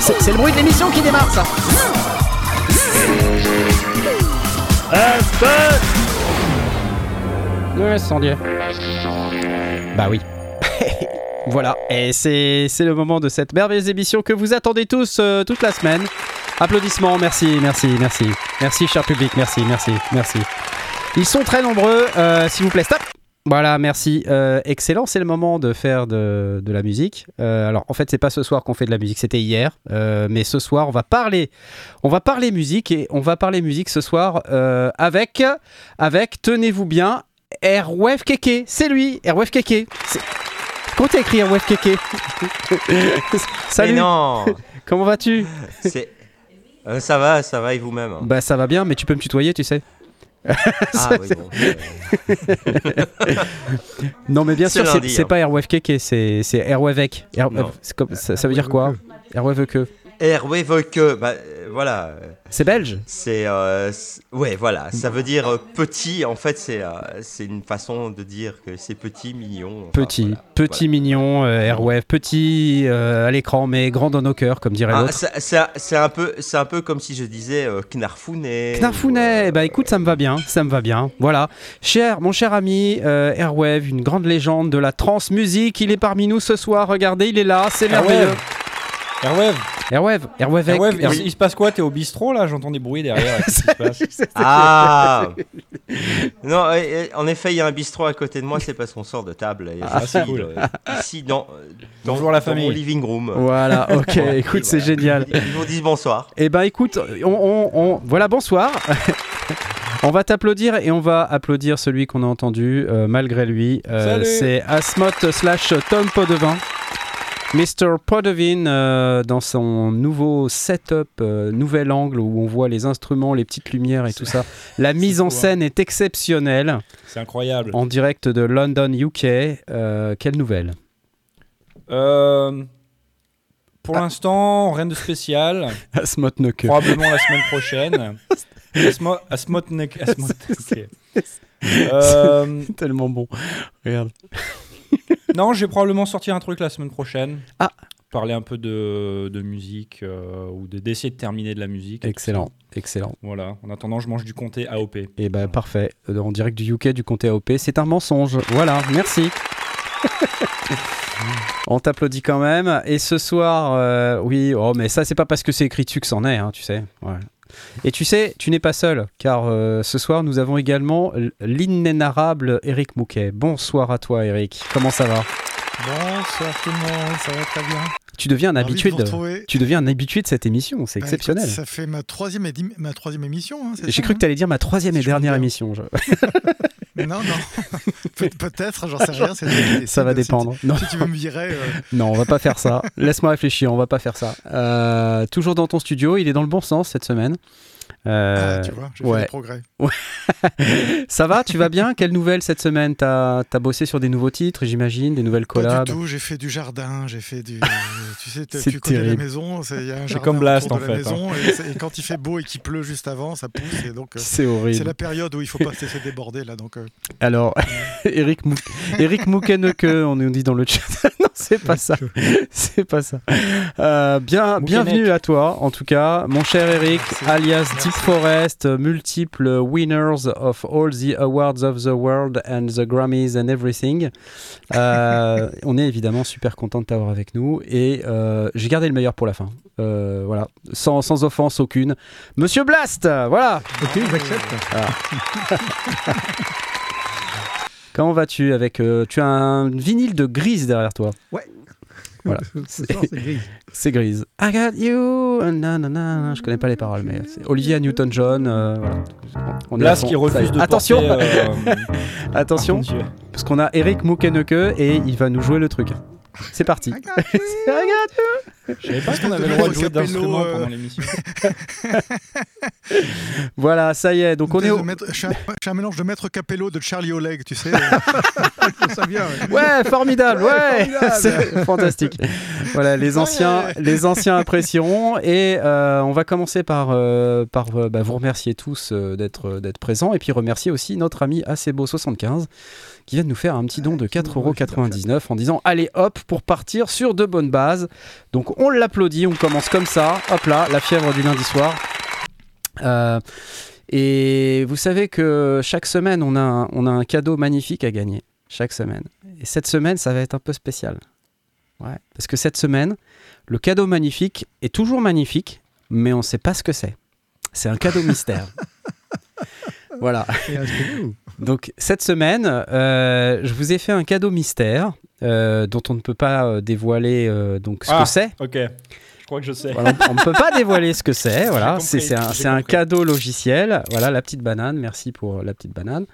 C'est c'est le bruit de l'émission qui démarre, ça. Dieu. Bah oui. Voilà, et c'est le moment de cette merveilleuse émission que vous attendez tous euh, toute la semaine. Applaudissements, merci, merci, merci. Merci, cher public, merci, merci, merci. Ils sont très nombreux, euh, s'il vous plaît, stop voilà, merci. Euh, excellent, c'est le moment de faire de, de la musique. Alors, en fait, c'est pas ce soir qu'on fait de la musique, c'était hier. Mais ce soir, on va parler, on va parler musique et on va parler musique ce soir avec, avec, tenez-vous bien, Airwave Keke. C'est lui, Airwave Keke. C'est- Comment t'as écrit Keke Salut. Mais non Comment vas-tu. Euh, ça va, ça va et vous-même hein Bah ça va bien, mais tu peux me tutoyer, tu sais. Ah oui, bon. Non, mais bien sûr, c'est hein. pas Airwave Keke, c'est c'est Airwave Ek. Air- Non. c'est comme- ça, ça veut dire quoi Airwave que. Airwave que, bah euh, voilà, C'est belge c'est... euh, c'est- ouais, voilà, ça veut dire euh, petit, en fait c'est euh, c'est une façon de dire que c'est petit, mignon. enfin, Petit, voilà, petit mignon, euh, Airwave, petit euh, à l'écran, mais grand dans nos cœurs, comme dirait. Ah, l'autre. c'est- c'est un- peu, c'est un peu comme si je disais euh, Knarfounet. Knarfounet, ou, euh, bah écoute, ça me va bien, ça me va bien. Voilà. Cher, mon cher ami, euh, Airwave, une grande légende de la trance musique, il est parmi nous ce soir. Regardez, il est là, c'est merveilleux. Airwave, Airwave, Airwave, Airwave, Air- il, il se passe quoi T'es au bistrot là J'entends des bruits derrière. Ah Non, en effet, il y a un bistrot à côté de moi, c'est parce qu'on sort de table. Et Ah, c'est cool. ici, dans, dans, Bonjour la dans mon famille. living room. Voilà, ok, écoute, c'est génial. Ils vous disent bonsoir. Eh ben écoute, on, on- on- voilà, bonsoir. on va t'applaudir et on va applaudir celui qu'on a entendu euh, malgré lui. Euh, Salut. c'est Asmoth slash Tom Podevin. Mr. Podevin euh, dans son nouveau setup, euh, nouvel angle où on voit les instruments, les petites lumières et tout ça. La mise en hein. scène est exceptionnelle C'est incroyable. en direct de London, UK. Euh, quelle nouvelle? Euh, pour Ah. l'instant, rien de spécial. Asmoth Nuke. Probablement la semaine prochaine. Asmo- Asmotnek. Asmotnek. Euh, Tellement bon. Regarde. Non, j'ai probablement sorti un truc la semaine prochaine. Ah. Parler un peu de, de musique euh, ou de- d'essayer de terminer de la musique. Excellent, excellent. Voilà. En attendant, je mange du comté AOP. Et ben parfait, Euh, en direct du UK du comté AOP, c'est un mensonge. Voilà, merci. On t'applaudit quand même. Et ce soir, euh, oui, oh mais ça c'est pas parce que c'est écrit dessus que c'en est, hein, tu sais. Ouais. Et tu sais, tu n'es pas seul, car euh, ce soir nous avons également l'inénarrable Eric Mouquet. Bonsoir à toi Eric, comment ça va? Bonsoir tout le monde, ça va très bien. Tu deviens un Ravi habitué de, tu deviens un habitué de cette émission, c'est Bah, exceptionnel. écoute, ça fait ma troisième, ma troisième émission. hein, J'ai cru que tu allais dire ma troisième et Si dernière émission. je- hein Mais non, non. Pe- Peut-être, j'en sais rien. Ça va Si tu- dépendre. Non. Si tu veux me virer, euh, Non, on va pas faire ça. Laisse-moi réfléchir, on va pas faire ça. Euh, toujours dans ton studio, il est dans le bon sens cette semaine. Euh, ah, tu vois, j'ai ouais. fait des progrès. ça va, tu vas bien? Quelle nouvelle cette semaine? T'as as bossé sur des nouveaux titres, j'imagine, des nouvelles Pas collabs? du tout, j'ai fait du jardin, j'ai fait du. tu sais, C'est tu connais la maison, c'est- il y a un C'est jardin comme Blast, en de la fait, maison, et, c'est- et quand il fait beau et qu'il pleut juste avant, ça pousse, et donc. euh, C'est c'est horrible. la période où il faut pas se laisser déborder là, donc. euh, Alors, Eric, Mou Eric Moukeneke, on nous dit dans le chat. non, c'est pas ça. C'est pas ça. Euh, bien, bienvenue à toi, en tout cas, mon cher Eric, Merci. alias Merci. Deep Forest, multiple winners of all the awards of the world and the Grammys and everything. Euh, on est évidemment super content de t'avoir avec nous et euh, j'ai gardé le meilleur pour la fin. Voilà, sans, sans offense aucune. Monsieur Blast, voilà. Ok, j'accepte. Comment vas-tu avec euh, Tu as un vinyle de grise derrière toi. Ouais. Voilà. Ce c'est gris. C'est grise. I got you. nanana. Je connais pas les paroles, mais c'est Olivia Newton-John. euh, voilà. On est à Blast fond. qui refuse de Attention, porter, euh, attention, parce qu'on a Eric Moukeneke et il va nous jouer le truc. C'est parti. You. Je savais pas qu'on avait le droit de jouer Capello, d'instruments euh, pendant l'émission. Voilà, ça y est. Donc on est au... Maître- Je suis un, je suis un mélange de Maître Capello de Charlie Oleg, tu sais. ça bien. ouais. Ouais, formidable, ouais, formidable. c'est fantastique. Voilà, les anciens, les anciens apprécieront et euh, on va commencer par, euh, par bah, vous remercier tous euh, d'être d'être présents et puis remercier aussi notre ami Acebo75 qui vient de nous faire un petit don de 4,99€ en disant allez hop pour partir sur de bonnes bases. Donc on l'applaudit, on commence comme ça, hop là, la fièvre du lundi soir. Euh, et vous savez que chaque semaine on a un- on a un cadeau magnifique à gagner chaque semaine. Et cette semaine, ça va être un peu spécial. Ouais, parce que cette semaine, le cadeau magnifique est toujours magnifique, mais on ne sait pas ce que c'est. C'est un cadeau mystère. voilà. Donc cette semaine, euh, je vous ai fait un cadeau mystère euh, dont on ne peut pas euh, dévoiler euh, donc ce Ah. que c'est. Ok, je crois que je sais. Voilà, on ne peut pas dévoiler ce que c'est. Voilà, c'est un, cadeau logiciel. Voilà, la petite banane. Merci pour la petite banane.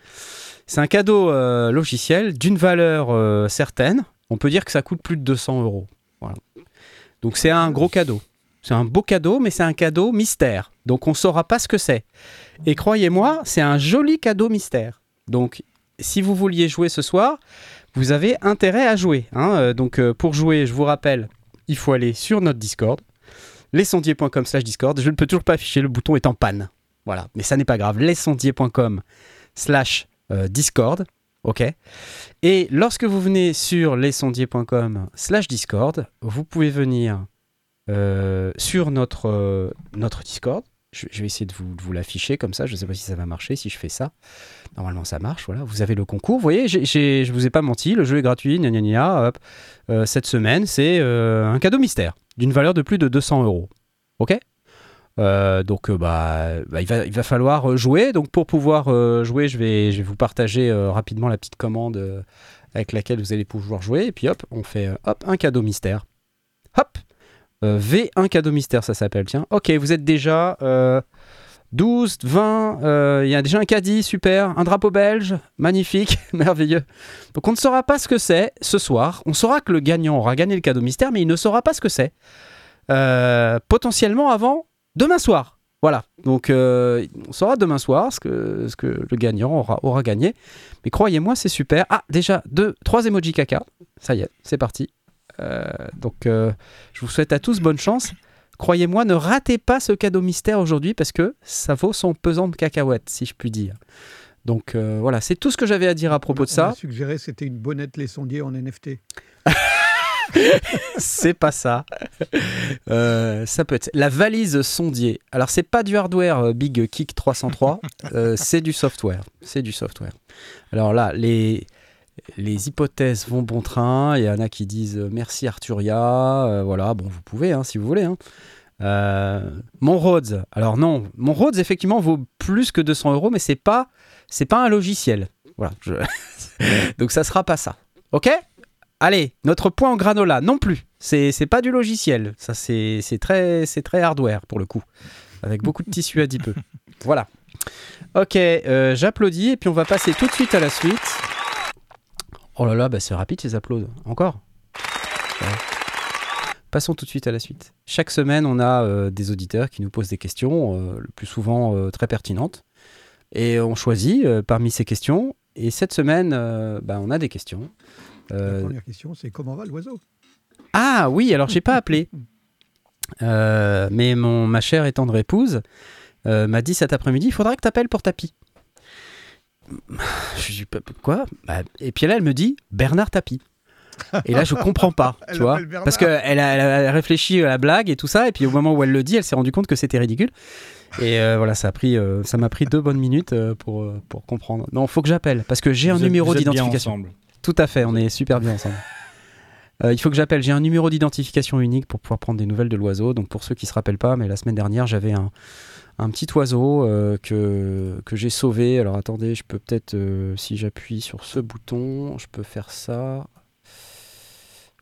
C'est un cadeau logiciel d'une valeur certaine. On peut dire que ça coûte plus de 200 euros. Voilà. Donc c'est un gros cadeau. C'est un beau cadeau, mais c'est un cadeau mystère. Donc on ne saura pas ce que c'est. Et croyez-moi, c'est un joli cadeau mystère. Donc si vous vouliez jouer ce soir, vous avez intérêt à jouer. hein. Euh, Donc euh, pour jouer, je vous rappelle, il faut aller sur notre Discord lesondiers.com slash Discord. Je ne peux toujours pas afficher, le bouton est en panne. Voilà, mais ça n'est pas grave. lesondiers.com slash euh, Discord. Ok. Et lorsque vous venez sur lesondiers.com slash Discord, vous pouvez venir sur notre, notre Discord. Je, vais essayer de vous, l'afficher comme ça. Je ne sais pas si ça va marcher si je fais ça. Normalement, ça marche. Voilà, vous avez le concours. Vous voyez, je vous ai pas menti. Le jeu est gratuit. Gna gna gna, hop. Euh, cette semaine, c'est euh, un cadeau mystère d'une valeur de plus de 200 euros. Ok? Euh, donc bah, bah, il, va, il va falloir jouer. Donc pour pouvoir jouer, je vais, je vais vous partager rapidement la petite commande avec laquelle vous allez pouvoir jouer. Et puis hop, on fait hop un cadeau mystère. Hop Euh, V1 cadeau mystère, ça s'appelle. Tiens. Ok, vous êtes déjà euh, 12, 20. euh, Il y a déjà un caddie, super. Un drapeau belge, magnifique, merveilleux. Donc on ne saura pas ce que c'est ce soir. On saura que le gagnant aura gagné le cadeau mystère, mais il ne saura pas ce que c'est. Euh, potentiellement avant demain soir. Voilà. Donc euh, on saura demain soir ce que, ce que le gagnant aura, aura gagné. Mais croyez-moi, c'est super. Ah, déjà, deux, trois emojis caca. Ça y est, c'est parti. Euh, donc euh, je vous souhaite à tous bonne chance. Croyez-moi, ne ratez pas ce cadeau mystère aujourd'hui parce que ça vaut son pesant de cacahuètes, si je puis dire. Donc euh, voilà, c'est tout ce que j'avais à dire à propos de On ça. m'a suggéré c'était une bonnette les sondiers en NFT. c'est pas ça. Euh, ça peut être la valise sondier. Alors c'est pas du hardware Big Kick 303, euh, c'est du software. C'est du software. Alors là, les les hypothèses vont bon train. Il y en a qui disent euh, merci Arturia. Euh, voilà, bon, vous pouvez hein, si vous voulez. Hein. Euh, mon Rhodes. Alors non, mon Rhodes effectivement vaut plus que 200 euros, mais c'est pas c'est pas un logiciel. Voilà. je- Donc ça sera pas ça. Ok? Allez, notre point en granola, non plus. C'est c'est pas du logiciel. Ça, c'est c'est très, c'est très hardware pour le coup. Avec beaucoup de tissu adipeux. Voilà. Ok, euh, j'applaudis et puis on va passer tout de suite à la suite. Oh là là, bah c'est rapide ces applaudissements. Encore Ouais. Passons tout de suite à la suite. Chaque semaine, on a euh, des auditeurs qui nous posent des questions, euh, le plus souvent euh, très pertinentes. Et on choisit parmi ces questions. Et cette semaine, bah, on a des questions. La première question, c'est comment va l'oiseau? Ah oui, alors j'ai pas appelé. Mais mon, ma chère et tendre épouse m'a dit cet après-midi, il faudra que tu appelles pour Tapi. Je dis, quoi Bah, Et puis là, elle me dit, Bernard Tapi. Et là, je comprends pas, tu vois. Parce qu'elle a, elle a réfléchi à la blague et tout ça, et puis au moment où elle le dit, elle s'est rendue compte que c'était ridicule. Et euh, voilà, ça a pris, euh, ça m'a pris deux bonnes minutes euh, pour, pour comprendre. Non, faut que j'appelle, parce que j'ai un êtes- numéro d'identification. ensemble. Tout à fait, on est super bien ensemble. Euh, il faut que j'appelle. J'ai un numéro d'identification unique pour pouvoir prendre des nouvelles de l'oiseau. Donc pour ceux qui se rappellent pas, mais la semaine dernière, j'avais un, un petit oiseau euh, que, que j'ai sauvé. Alors attendez, je peux peut-être, euh, si j'appuie sur ce bouton, je peux faire ça.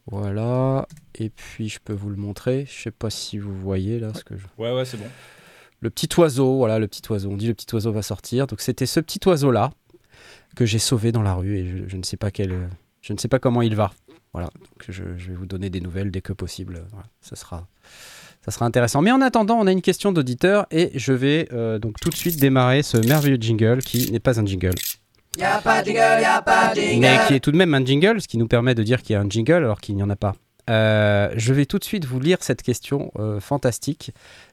Voilà. Et puis je peux vous le montrer. Je sais pas si vous voyez là ce que je... Ouais, ouais, c'est bon. Le petit oiseau, voilà le petit oiseau. On dit le petit oiseau va sortir. Donc c'était ce petit oiseau là que j'ai sauvé dans la rue et je, je ne sais pas quel, je ne sais pas comment il va. Voilà, donc je, je vais vous donner des nouvelles dès que possible. Voilà, ça sera, ça sera intéressant. Mais en attendant, on a une question d'auditeur et je vais euh, donc tout de suite démarrer ce merveilleux jingle qui n'est pas un jingle. Y'a pas de jingle, y'a pas de jingle. Mais qui est tout de même un jingle, ce qui nous permet de dire qu'il y a un jingle alors qu'il n'y en a pas. Euh, je vais tout de suite vous lire cette question euh, fantastique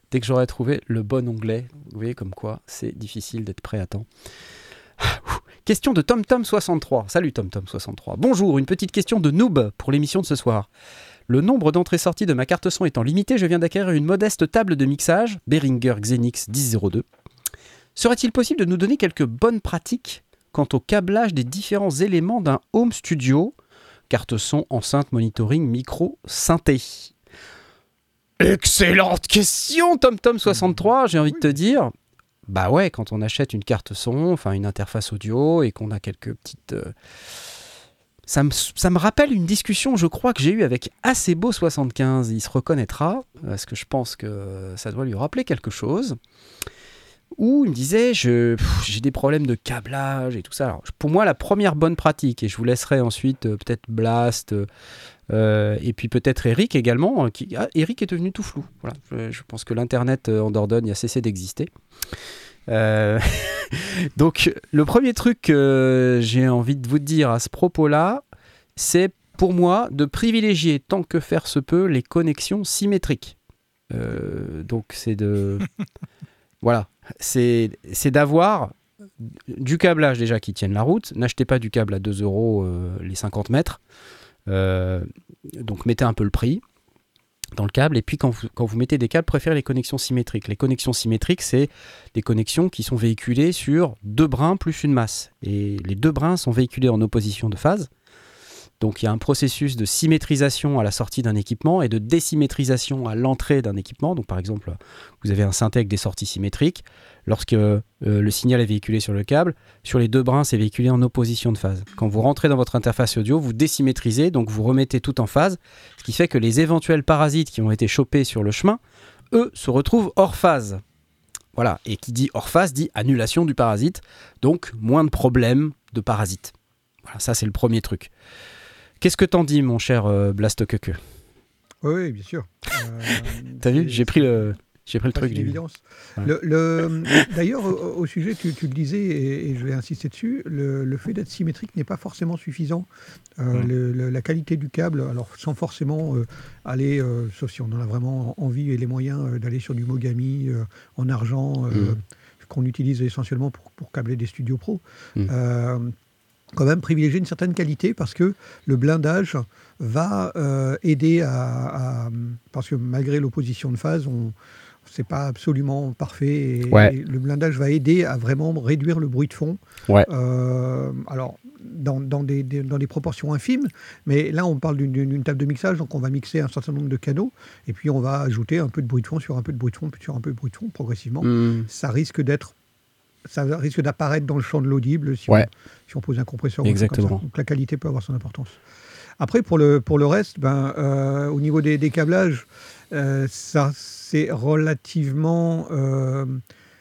dès que j'aurai trouvé le bon onglet. Vous voyez comme quoi c'est difficile d'être prêt à temps. Question de TomTom63. Salut TomTom63. Bonjour, une petite question de noob pour l'émission de ce soir. Le nombre d'entrées-sorties de ma carte son étant limité, je viens d'acquérir une modeste table de mixage Behringer Xenix 1002. Serait-il possible de nous donner quelques bonnes pratiques quant au câblage des différents éléments d'un home studio? Carte son, enceinte, monitoring, micro, synthé. Excellente question, TomTom63, j'ai envie de te dire. Bah ouais, quand on achète une carte son, enfin une interface audio et qu'on a quelques petites. euh, Ça, me, rappelle une discussion, je crois, que j'ai eue avec Acebo75. Il se reconnaîtra, parce que je pense que ça doit lui rappeler quelque chose. Où il me disait j'ai des problèmes de câblage et tout ça. Alors, pour moi, la première bonne pratique, et je vous laisserai ensuite euh, peut-être Blast, euh, euh, et puis peut-être Eric également. qui... ah, Eric est devenu tout flou. Voilà. Je, pense que l'Internet en Dordogne a cessé d'exister. Euh, Donc, le premier truc que j'ai envie de vous dire à ce propos-là, c'est pour moi de privilégier tant que faire se peut les connexions symétriques. Euh, donc, c'est de. voilà. C'est d'avoir du câblage déjà qui tienne la route. N'achetez pas du câble à 2 euros euh, les 50 mètres. Euh, donc mettez un peu le prix dans le câble. Et puis quand vous, mettez des câbles, préférez les connexions symétriques. Les connexions symétriques, c'est des connexions qui sont véhiculées sur deux brins plus une masse. Et les deux brins sont véhiculés en opposition de phase. Donc il y a un processus de symétrisation à la sortie d'un équipement et de désymétrisation à l'entrée d'un équipement. Donc par exemple, vous avez un synthé avec des sorties symétriques. Lorsque euh, le signal est véhiculé sur le câble, sur les deux brins, c'est véhiculé en opposition de phase. Quand vous rentrez dans votre interface audio, vous désymétrisez, donc vous remettez tout en phase, ce qui fait que les éventuels parasites qui ont été chopés sur le chemin, eux, se retrouvent hors phase. Voilà, et qui dit hors phase dit annulation du parasite, donc moins de problèmes de parasites. Voilà, ça c'est le premier truc. Qu'est-ce que t'en dis, mon cher euh, Blastokeke Oui, oui, bien sûr. Euh, T'as vu J'ai pris le, j'ai pris le truc une du. évidence. Ouais. Le- le- D'ailleurs, au, au sujet, tu, tu le disais, et, et je vais insister dessus, le, le fait d'être symétrique n'est pas forcément suffisant. Euh, la qualité du câble, alors sans forcément euh, aller, euh, sauf si on en a vraiment envie et les moyens d'aller sur du Mogami en argent, Mm. qu'on utilise essentiellement pour, pour câbler des studios pro. Mm. Euh, quand même privilégier une certaine qualité parce que le blindage va euh, aider à, à- parce que malgré l'opposition de phase, on c'est pas absolument parfait et, Ouais. et le blindage va aider à vraiment réduire le bruit de fond. Ouais. Euh, alors dans, dans des, des- dans des proportions infimes, mais là on parle d'une- table de mixage, donc on va mixer un certain nombre de canaux et puis on va ajouter un peu de bruit de fond sur un peu de bruit de fond, puis sur un peu de bruit de fond progressivement Hmm, ça risque d'être ça risque d'apparaître dans le champ de l'audible si, Ouais. on, si on pose un compresseur. comme Exactement. ça. Donc la qualité peut avoir son importance. Après, pour le, pour le reste, ben, euh, au niveau des, des câblages, euh, ça c'est relativement euh,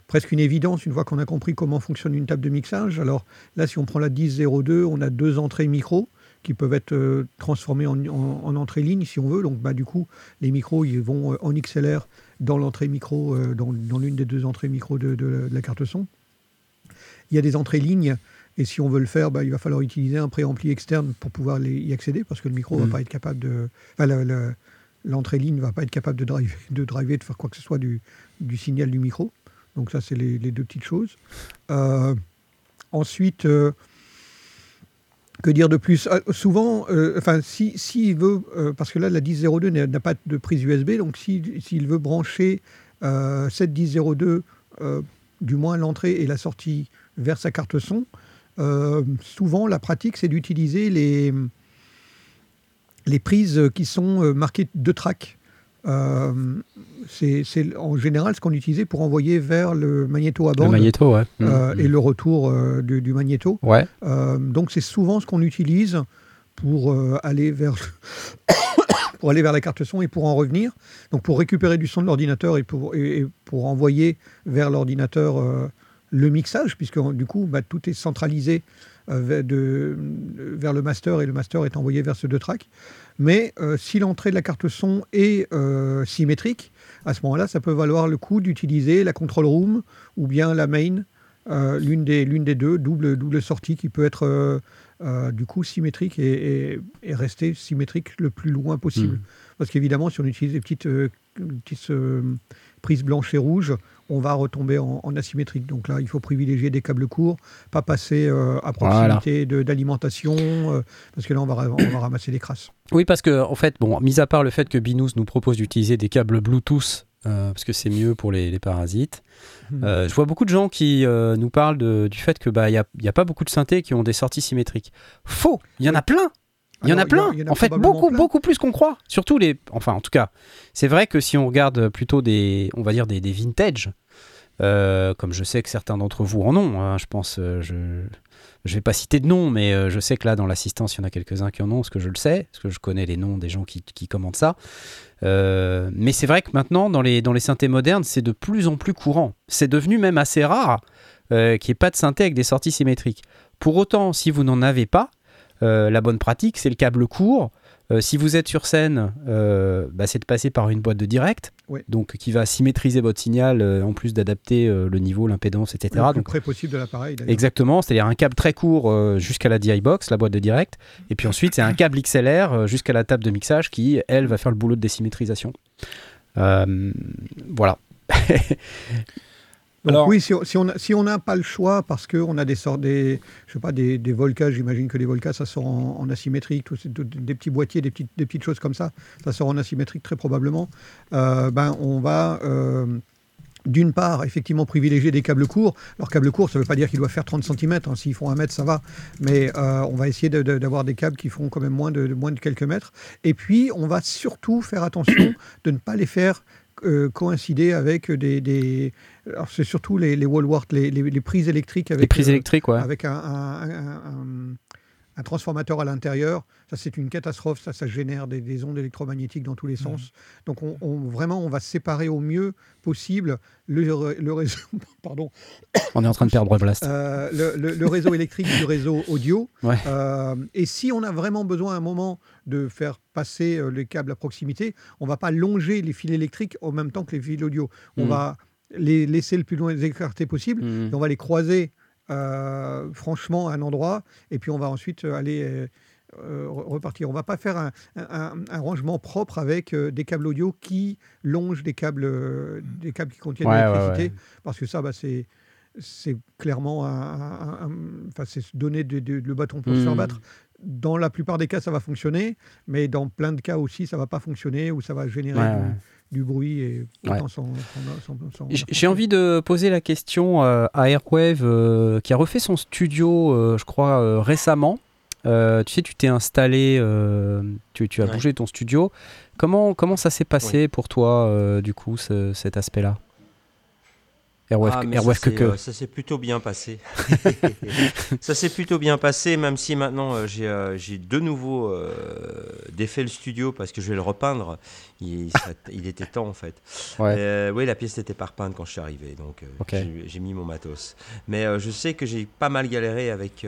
presque une évidence une fois qu'on a compris comment fonctionne une table de mixage. Alors là, si on prend la 1002, on a deux entrées micro qui peuvent être transformées en, en, en entrée ligne si on veut. Donc bah, du coup, les micros ils vont en XLR dans l'entrée micro, dans, dans l'une des deux entrées micro de, de- de la carte son. Il y a des entrées lignes, et si on veut le faire, bah, il va falloir utiliser un préampli externe pour pouvoir les- y accéder, parce que le micro ne va pas être capable de. Enfin, le- le- l'entrée ligne ne va pas être capable de driver, de, driver, de faire quoi que ce soit du, du signal du micro. Donc, ça, c'est les, les deux petites choses. Euh, ensuite. euh, que dire de plus? Euh, Souvent, euh, enfin, si s'il veut, parce que là, la 1002 n'a pas de prise USB, donc si- s'il veut brancher cette 1002, euh, du moins l'entrée et la sortie vers sa carte son, euh, souvent la pratique, c'est d'utiliser les les prises qui sont euh, marquées de track. Euh, c'est en général ce qu'on utilisait pour envoyer vers le magnéto à Le bande magnéto, ouais. Euh, hmm. et le retour euh, du, du magnéto. Ouais. Donc c'est souvent ce qu'on utilise pour aller vers pour aller vers la carte son et pour en revenir. Donc pour récupérer du son de l'ordinateur et pour, et, et pour envoyer vers l'ordinateur le mixage, puisque du coup bah, tout est centralisé euh, vers, de- vers le master et le master est envoyé vers ce deux tracks. Mais euh, si l'entrée de la carte son est euh, symétrique, à ce moment-là, ça peut valoir le coup d'utiliser la control room ou bien la main, l'une des, des deux, double, double sortie qui peut être du coup symétrique et, et- et rester symétrique le plus loin possible. Mm. Parce qu'évidemment, si on utilise des petites, petites prises blanches et rouges, on va retomber en, en asymétrique. Donc là, il faut privilégier des câbles courts, pas passer euh, à proximité d'alimentation, euh, parce que là, on va, ra- on va ramasser des crasses. Oui, parce que, en fait, bon, mis à part le fait que Binous nous propose d'utiliser des câbles Bluetooth, euh, parce que c'est mieux pour les, les parasites, Hmm. euh, je vois beaucoup de gens qui euh, nous parlent de- du fait que bah il y a, a pas beaucoup de synthés qui ont des sorties symétriques. Faux, il y en a plein. Il y en a plein. y en a en fait, beaucoup, plein. beaucoup plus qu'on croit. Surtout les. Enfin, en tout cas, c'est vrai que si on regarde plutôt des, on va dire des, des vintage, euh, comme je sais que certains d'entre vous en ont, hein, je pense, euh, je, je vais pas citer de nom, mais euh, je sais que là, dans l'assistance, il y en a quelques-uns qui en ont, parce que je le sais, parce que je connais les noms des gens qui, qui commentent ça. Mais c'est vrai que maintenant, dans les, dans les synthés modernes, c'est de plus en plus courant. C'est devenu même assez rare qu'il n'y ait pas de synthé avec des sorties symétriques. Pour autant, si vous n'en avez pas, la bonne pratique, c'est le câble court. Euh, si vous êtes sur scène, euh, bah, c'est de passer par une boîte de direct, Ouais. donc qui va symétriser votre signal, euh, en plus d'adapter euh, le niveau, l'impédance, etc. le plus Donc, près possible de l'appareil. Exactement, c'est-à-dire un câble très court euh, jusqu'à la DI box, la boîte de direct, et puis ensuite c'est un câble XLR euh, jusqu'à la table de mixage qui, elle, va faire le boulot de désymétrisation. Euh, voilà. Donc Alors- oui, si on si on a- si on n'a pas le choix parce qu'on a des sortes des je sais pas des, des Volcas, j'imagine que les Volcas ça sort en, en asymétrique, tout, tout- des petits boîtiers, des petites des petites choses comme ça, ça sort en asymétrique très probablement. Euh, ben on va euh, d'une part, effectivement, privilégier des câbles courts. Alors, câbles courts, ça ne veut pas dire qu'ils doivent faire 30 cm. S'ils font 1 mètre, ça va. Mais euh, on va essayer de- de- d'avoir des câbles qui font quand même moins de, de- moins de quelques mètres. Et puis, on va surtout faire attention de ne pas les faire euh, coïncider avec des. des- alors, c'est surtout les, les wall wart, les, les- les prises électriques avec, Les prises euh, électriques, ouais. avec un, un- un- un- un transformateur à l'intérieur. Ça, c'est une catastrophe. Ça, ça génère des, des ondes électromagnétiques dans tous les sens. Donc, on, on- vraiment, on va séparer au mieux possible le, le réseau, pardon, On est en train de perdre Blast. euh, le, le- le réseau électrique du réseau audio. Ouais. Euh, et si on a vraiment besoin à un moment de faire passer euh, les câbles à proximité, on va pas longer les fils électriques en même temps que les fils audio. On Mhm. va les laisser le plus loin écartés possible Mhm. et on va les croiser euh, franchement à un endroit et puis on va ensuite euh, aller euh, re- repartir. On va pas faire un, un- un rangement propre avec euh, des câbles audio qui longent des câbles, des câbles qui contiennent Ouais, l'électricité ouais. parce que ça, bah, c'est c'est clairement un, enfin, c'est se donner de- de- le bâton pour se faire Mhm. battre. Dans la plupart des cas, ça va fonctionner, mais dans plein de cas aussi, ça va pas fonctionner ou ça va générer Ouais, du, ouais. Du bruit et Ouais. J- J'ai envie de poser la question euh, à Airwave euh, qui a refait son studio, euh, je crois, euh, récemment. Euh, tu sais, tu t'es installé, euh, tu, tu as Ouais. bougé ton studio. Comment, comment ça s'est passé pour toi, euh, du coup, ce- cet aspect-là? Airwave, Ah, mais Airwave ça que s'est, que. euh, ça s'est plutôt bien passé. ça s'est plutôt bien passé, même si maintenant euh, j'ai, euh, j'ai de nouveau défait le studio parce que je vais le repeindre. Il, était temps en fait. Ouais. Oui, la pièce n'était pas repeinte quand je suis arrivé, donc j'ai, mis mon matos. Mais je sais que j'ai pas mal galéré avec,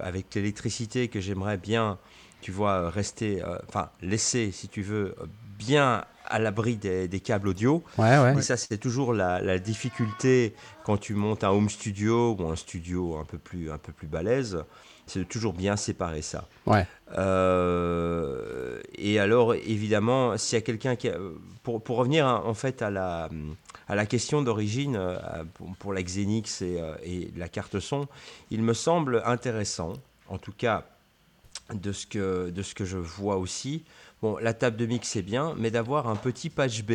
avec l'électricité que j'aimerais bien, tu vois, rester, euh, enfin laisser, si tu veux, bien à l'abri des, des câbles audio. Ouais, ouais. Et ça, c'est toujours la, la difficulté quand tu montes un home studio ou un studio un peu plus, un peu plus balèze, c'est de toujours bien séparer ça. Ouais. Euh, et alors, évidemment, s'il y a quelqu'un qui. a- pour, pour revenir hein, en fait à la, à la question d'origine euh, pour, pour la Xenix et, euh, et la carte son, il me semble intéressant, en tout cas de ce que, de ce que je vois aussi. Bon, la table de mix c'est bien, mais d'avoir un petit patch B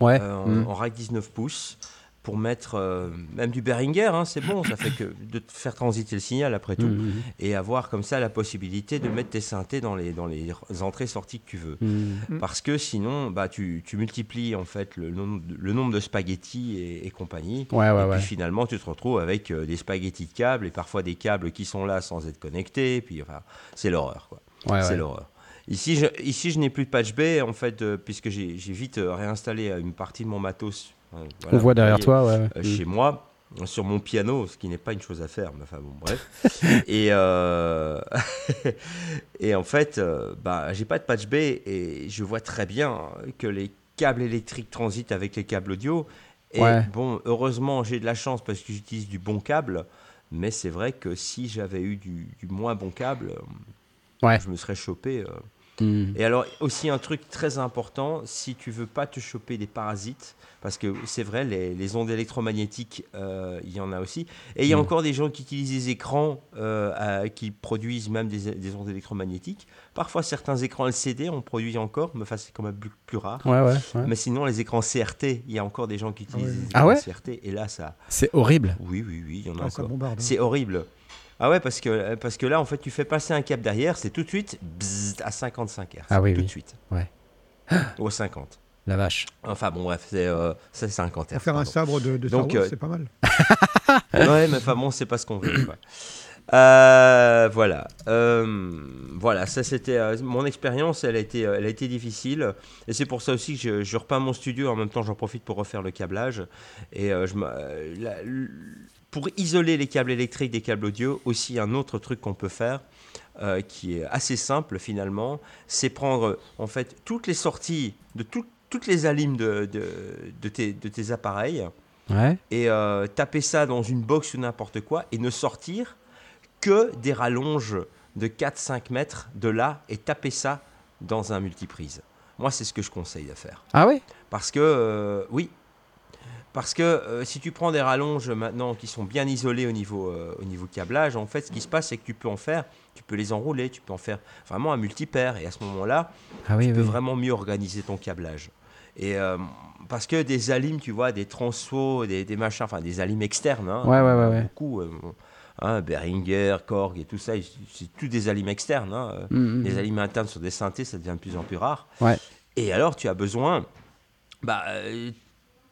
Ouais. euh, en, Mm. en rack 19 pouces pour mettre euh, même du Behringer, hein, c'est bon, ça fait que de faire transiter le signal après tout Mhm. et avoir comme ça la possibilité de mettre tes synthés dans les, dans les entrées-sorties que tu veux. Mm. Parce que sinon, bah, tu, tu multiplies en fait le nombre, de- le nombre de spaghettis et, et compagnie. Ouais, ouais, et ouais. puis finalement, tu te retrouves avec euh, des spaghettis de câbles et parfois des câbles qui sont là sans être connectés. Puis enfin, c'est l'horreur, quoi. Ouais, c'est ouais. l'horreur. Ici, je, ici, je n'ai plus de patch B, en fait, euh, puisque j'ai vite euh, réinstallé euh, une partie de mon matos. euh, On voit derrière toi, ouais. euh, chez moi. sur mon piano, ce qui n'est pas une chose à faire, mais enfin bon, bref. et, et en fait, bah, j'ai pas de patch B et je vois très bien que les câbles électriques transitent avec les câbles audio. Et Ouais. bon, heureusement, j'ai de la chance parce que j'utilise du bon câble. Mais c'est vrai que si j'avais eu du, du moins bon câble, Ouais. je me serais chopé. euh. Hmm. Et alors, aussi un truc très important, si tu veux pas te choper des parasites, parce que c'est vrai, les, les ondes électromagnétiques, euh, il y en a aussi. Et il y a Mm. encore des gens qui utilisent des écrans euh, à- qui produisent même des, des ondes électromagnétiques. Parfois, certains écrans LCD en produisent encore, mais enfin, c'est quand même plus, plus rare. Ouais, ouais, ouais. Mais sinon, les écrans CRT, il y a encore des gens qui utilisent ouais. des Ah écrans ouais CRT. Et là, ça. C'est horrible. Oui, oui, oui, il y en a Ah, encore. hein. C'est horrible. Ah ouais, parce que, parce que là, en fait, tu fais passer un câble derrière, c'est tout de suite bzzz, à 55 Hz. Ah oui, tout oui. de suite. Ouais. Au 50. La vache. Enfin bon, bref, c'est euh, c'est 50 Hz. Faire un sabre de, de Donc, euh, c'est pas mal. Ouais, mais enfin bon, c'est pas ce qu'on veut. quoi. Euh, voilà. Euh, voilà, ça c'était euh, mon expérience. Elle a été, euh, elle a été difficile, et c'est pour ça aussi que je, je repeins mon studio. En même temps, j'en profite pour refaire le câblage. Et euh, je, me- euh, la- pour isoler les câbles électriques des câbles audio, aussi un autre truc qu'on peut faire, euh, qui est assez simple finalement, c'est prendre en fait toutes les sorties de tout- toutes les alimes de, de, de tes, de tes appareils Ouais. et euh, taper ça dans une box ou n'importe quoi et ne sortir que des rallonges de 4-5 mètres de là et taper ça dans un multiprise. Moi, c'est ce que je conseille de faire. Ah ouais? Parce que, euh, oui, parce que euh, si tu prends des rallonges maintenant qui sont bien isolées au niveau, euh, au niveau câblage, en fait, ce qui se passe, c'est que tu peux en faire, tu peux les enrouler, tu peux en faire vraiment un multipaire. Et à ce moment-là, Ah oui, tu peux vraiment mieux organiser ton câblage. Et euh, parce que des alimes, tu vois, des transfos, des, des machins, enfin des alimes externes, hein, Ouais, ouais, ouais, ouais. beaucoup, euh, hein, Behringer, Korg et tout ça, c'est tout des alimes externes. hein, euh, Mm, mm, les mm. alimes internes sur des synthés, ça devient de plus en plus rare. Ouais. Et alors, tu as besoin, bah, euh,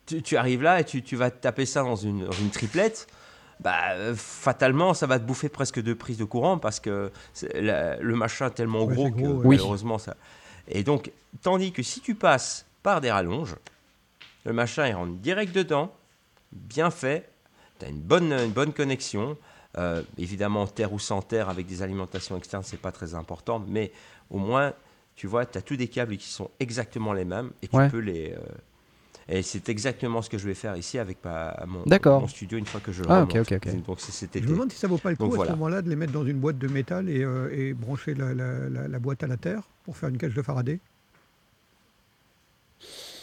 tu, tu arrives là et tu, tu vas taper ça dans une, dans une triplette. Bah, euh, fatalement, ça va te bouffer presque deux prises de courant parce que la- le machin est tellement Ouais, gros que gros. Oui. malheureusement ça. Et donc, tandis que si tu passes par des rallonges, le machin il rentre direct dedans, bien fait, tu as une bonne, une bonne connexion. Euh, évidemment, terre ou sans terre, avec des alimentations externes, c'est pas très important, mais au moins, tu vois, tu as tous des câbles qui sont exactement les mêmes et tu Ouais. peux les. euh, et c'est exactement ce que je vais faire ici avec ma, mon, studio une fois que je le Ah, remonte. ok, ok, ok. Donc c'est cet Je me demande si ça vaut pas le coup Donc à voilà. ce moment-là de les mettre dans une boîte de métal et, euh, et brancher la, la- la- la boîte à la terre pour faire une cage de Faraday?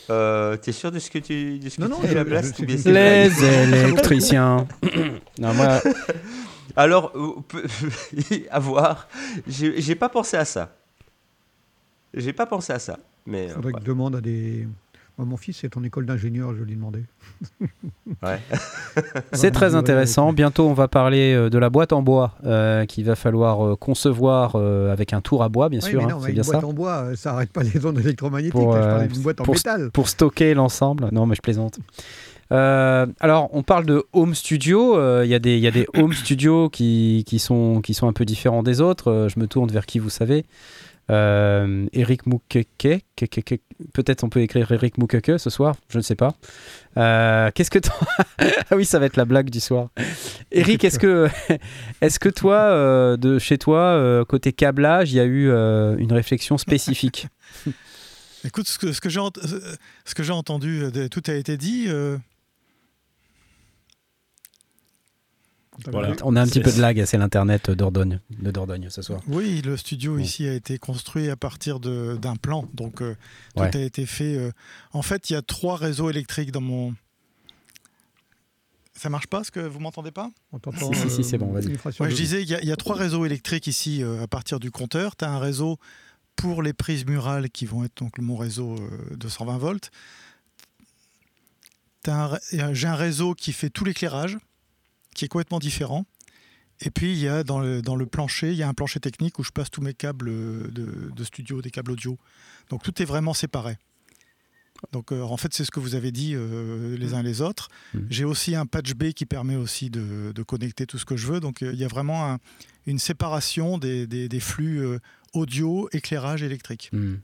Euh, T'es sûr de ce que tu, de ce Non, que non, tu la place Les électriciens. non, moi, Alors, euh, à voir. J'ai pas pensé à ça. J'ai pas pensé à ça. Mais Il euh, faudrait que je demande à des. Moi, mon fils est en école d'ingénieur, je lui ai demandé. ouais. c'est très intéressant. Bientôt, on va parler euh, de la boîte en bois euh, qu'il va falloir euh, concevoir euh, avec un tour à bois, bien Oui, sûr. mais hein, non, mais c'est une bien boîte ça. en bois, ça arrête pas les ondes électromagnétiques. Pour, là, je euh, parlais d'une boîte en pour- métal. Pour stocker l'ensemble. Non, mais je plaisante. Euh, alors, on parle de home studio. euh, Il y, a des- il y a des home studios qui, qui, sont, qui sont un peu différents des autres. Euh, je me tourne vers qui vous savez? Euh, Eric Moukeke. Peut-être on peut écrire Eric Moukeke ce soir. Je ne sais pas. Euh, Qu'est-ce que t'en- Ah oui, ça va être la blague du soir. Eric, est-ce que, est-ce que toi, euh, de chez toi, euh, côté câblage, il y a eu une réflexion spécifique? Écoute, ce que, j'ai entendu, tout a été dit. euh, Voilà. On a un petit peu de lag, c'est l'internet de Dordogne, de Dordogne ce soir. oui, le studio Bon. ici a été construit à partir de- d'un plan. Donc, euh, tout Ouais. a été fait. euh, En fait, il y a trois réseaux électriques dans mon. Ça marche pas, ce que vous m'entendez pas? On t'entend, Si, si, si, c'est bon, vas-y. Ouais, je disais, il y, a- il y a trois réseaux électriques ici euh, à partir du compteur. Tu as un réseau pour les prises murales qui vont être donc mon réseau euh, de 120 volts. J'ai un réseau qui fait tout l'éclairage, qui est complètement différent. Et puis, il y a dans le, dans le plancher, il y a un plancher technique où je passe tous mes câbles euh, de, de studio, des câbles audio. Donc, tout est vraiment séparé. Donc, euh, en fait, c'est ce que vous avez dit euh, les uns les autres. Mhm. J'ai aussi un patch B qui permet aussi de, de connecter tout ce que je veux. Donc, euh, il y a vraiment un- une séparation des, des- des flux audio, éclairage électrique. Hmm.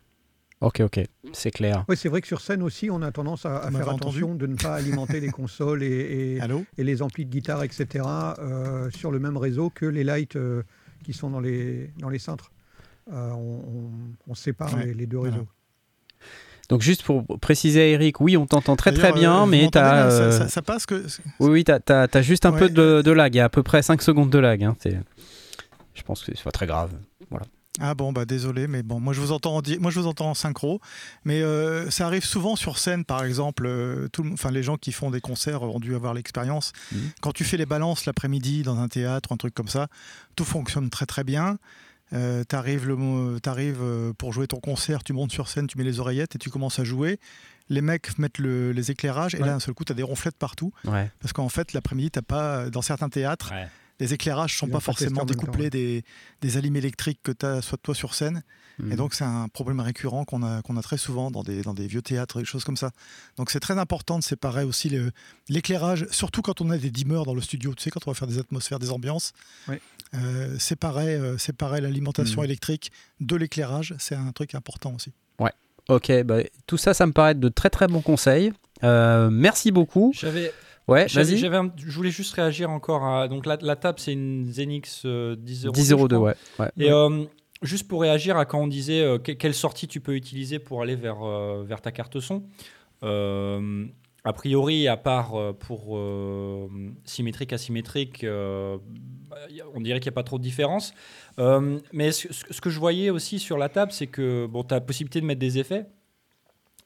Ok, ok, c'est clair. Oui, c'est vrai que sur scène aussi, on a tendance à, faire entendu attention de ne pas alimenter les consoles et, et- Allô et les amplis de guitare, etc., euh, sur le même réseau que les lights euh, qui sont dans les, dans les cintres. Euh, on, on- on sépare Ouais, les, les deux voilà. réseaux. Donc juste pour préciser à Eric, oui, on t'entend très très bien, euh, mais là ça, euh, ça- ça passe que Oui, oui, t'as juste un Ouais, peu de, de lag, il y a à peu près 5 secondes de lag. hein, Je pense que c'est pas très grave. Ah bon, bah désolé, mais bon, moi je vous entends en, moi, je vous entends en synchro, mais euh, ça arrive souvent sur scène, par exemple, euh, tout enfin, les gens qui font des concerts ont dû avoir l'expérience. Mhm. Quand tu fais les balances l'après-midi dans un théâtre, un truc comme ça, tout fonctionne très très bien. Euh, t'arrives le t'arrives, pour jouer ton concert, tu montes sur scène, tu mets les oreillettes et tu commences à jouer. Les mecs mettent le- les éclairages et Ouais. là d'un seul coup tu as des ronflettes partout Ouais. parce qu'en fait l'après-midi t'as pas dans certains théâtres Ouais. Les éclairages sont Ils pas forcément temps, découplés ouais. des, des alimes électriques que tu as soit toi sur scène Mhm. et donc, c'est un problème récurrent qu'on a, qu'on a très souvent dans des, dans des vieux théâtres et des choses comme ça. Donc, c'est très important de séparer aussi l'éclairage, surtout quand on a des dimmers dans le studio, tu sais, quand on va faire des atmosphères, des ambiances. Oui. Euh, séparer euh, séparer l'alimentation Mhm. électrique de l'éclairage, c'est un truc important aussi. Ok, bah, tout ça, ça me paraît de très très bons conseils. Euh, merci beaucoup. J'avais, Ouais, vas-y. je voulais juste réagir encore à. Donc la, la table, c'est une Zenix euh, 1002. 10,02, je crois. ouais. ouais. Et euh, juste pour réagir à quand on disait euh, que- quelle sortie tu peux utiliser pour aller vers, euh, vers ta carte son, euh, a priori, à part euh, pour euh, symétrique, asymétrique, euh, bah, on dirait qu'il n'y a pas trop de différence. Euh, mais ce, que je voyais aussi sur la table, c'est que bon, tu as la possibilité de mettre des effets.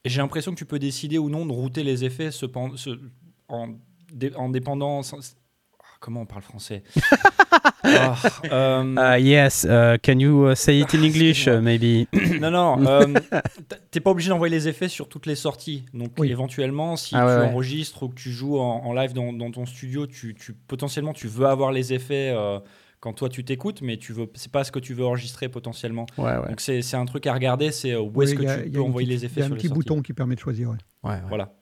Et j'ai l'impression que tu peux décider ou non de router les effets ce- en, en dépendant. sans- Ah, Comment on parle français Ah, euh, Uh, yes, uh, can you uh, say it in English, uh, maybe? Non, non, euh, t'es pas obligé d'envoyer les effets sur toutes les sorties. Donc Oui. éventuellement, si Ah tu ouais, ouais. enregistres ou que tu joues en, en live dans, dans ton studio, tu, tu- potentiellement tu veux avoir les effets euh, quand toi tu t'écoutes, mais tu veux, c'est pas ce que tu veux enregistrer potentiellement. Ouais, ouais. Donc c'est c'est un truc à regarder, c'est où Oui, est-ce que a- tu peux envoyer petite- les Il y effets a un sur petit sorties. bouton qui permet de choisir. ouais. ouais, ouais. Voilà.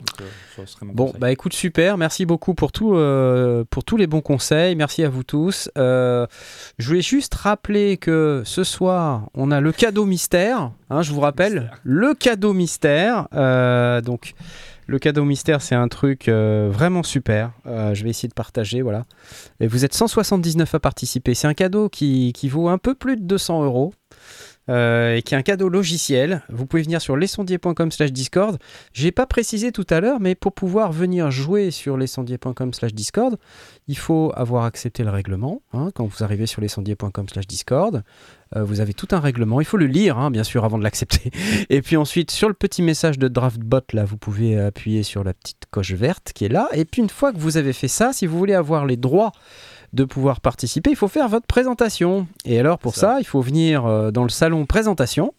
Donc, euh, ça serait mon Bon, conseil. bah écoute, super. Merci beaucoup pour, tout, euh, pour tous les bons conseils. Merci à vous tous. Euh, je voulais juste rappeler que ce soir, on a le cadeau mystère. hein, je vous rappelle, Mystère. le cadeau mystère. Donc, le cadeau mystère, c'est un truc vraiment super. Je vais essayer de partager. Voilà. Et vous êtes 179 à participer. C'est un cadeau qui, qui vaut un peu plus de 200 euros. Euh, et qui est un cadeau logiciel. Vous pouvez venir sur lesondiers.com slash discord. J'ai pas précisé tout à l'heure, mais pour pouvoir venir jouer sur lescendier.com slash discord, il faut avoir accepté le règlement. hein, quand vous arrivez sur lescendier.com slash discord, euh, vous avez tout un règlement. Il faut le lire, hein, bien sûr, avant de l'accepter. Et puis ensuite, sur le petit message de DraftBot, là, vous pouvez appuyer sur la petite coche verte qui est là. Et puis une fois que vous avez fait ça, si vous voulez avoir les droits de pouvoir participer, il faut faire votre présentation. Et alors pour ça, Ça. il faut venir euh, dans le salon présentation.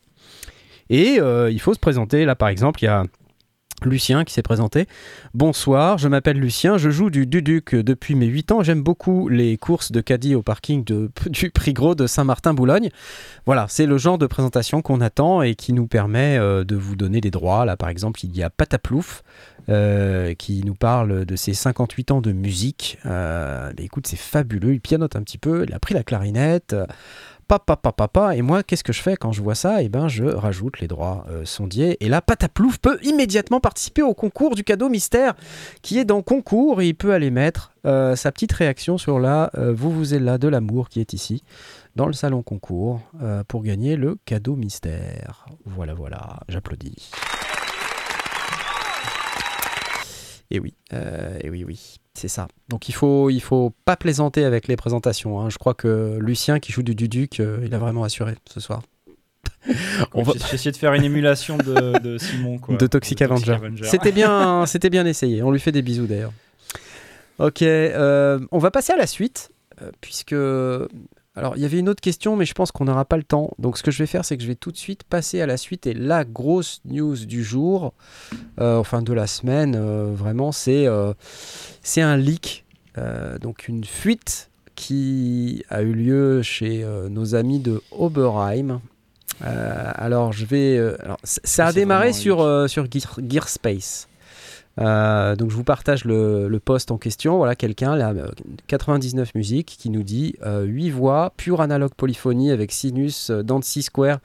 Et euh, il faut se présenter. Là, par exemple, il y a Lucien qui s'est présenté. Bonsoir, je m'appelle Lucien, je joue du Duduc depuis mes 8 ans. J'aime beaucoup les courses de caddie au parking du Prix Gros de Saint-Martin-Boulogne. Voilà, c'est le genre de présentation qu'on attend et qui nous permet euh, de vous donner des droits. Là, par exemple, il y a Pataplouf euh, qui nous parle de ses 58 ans de musique. Euh, mais écoute, c'est fabuleux. Il pianote un petit peu, il a pris la clarinette. Papa, papa, papa. Et moi, qu'est-ce que je fais quand je vois ça? Eh ben, je rajoute les droits euh, sondiers. Et là, Pataplouf peut immédiatement participer au concours du cadeau mystère qui est dans concours et il peut aller mettre euh, sa petite réaction sur la euh, Vous vous êtes là de l'amour qui est ici dans le salon concours euh, pour gagner le cadeau mystère. Voilà, voilà, j'applaudis. Et oui, et oui, oui, c'est ça. Donc il faut, il faut pas plaisanter avec les présentations. hein. Je crois que Lucien qui joue du Duduc, euh, il a vraiment assuré ce soir. on va- J'ai essayé de faire une émulation de, de Simon. Quoi, de Toxic Avenger. C'était bien, c'était bien essayé. On lui fait des bisous d'ailleurs. Ok, euh, on va passer à la suite, euh, puisque alors il y avait une autre question, mais je pense qu'on n'aura pas le temps. Donc ce que je vais faire, c'est que je vais tout de suite passer à la suite et la grosse news du jour, euh, enfin de la semaine, euh, vraiment, c'est euh, c'est un leak, donc une fuite qui a eu lieu chez nos amis de Oberheim. Alors je vais, alors, ça a démarré sur sur Gear- Gearspace. Euh, donc je vous partage le, post en question. Voilà quelqu'un, là, euh, 99 musiques, qui nous dit euh, 8 voix, pure analogue polyphonie avec sinus, euh, Dancy Square,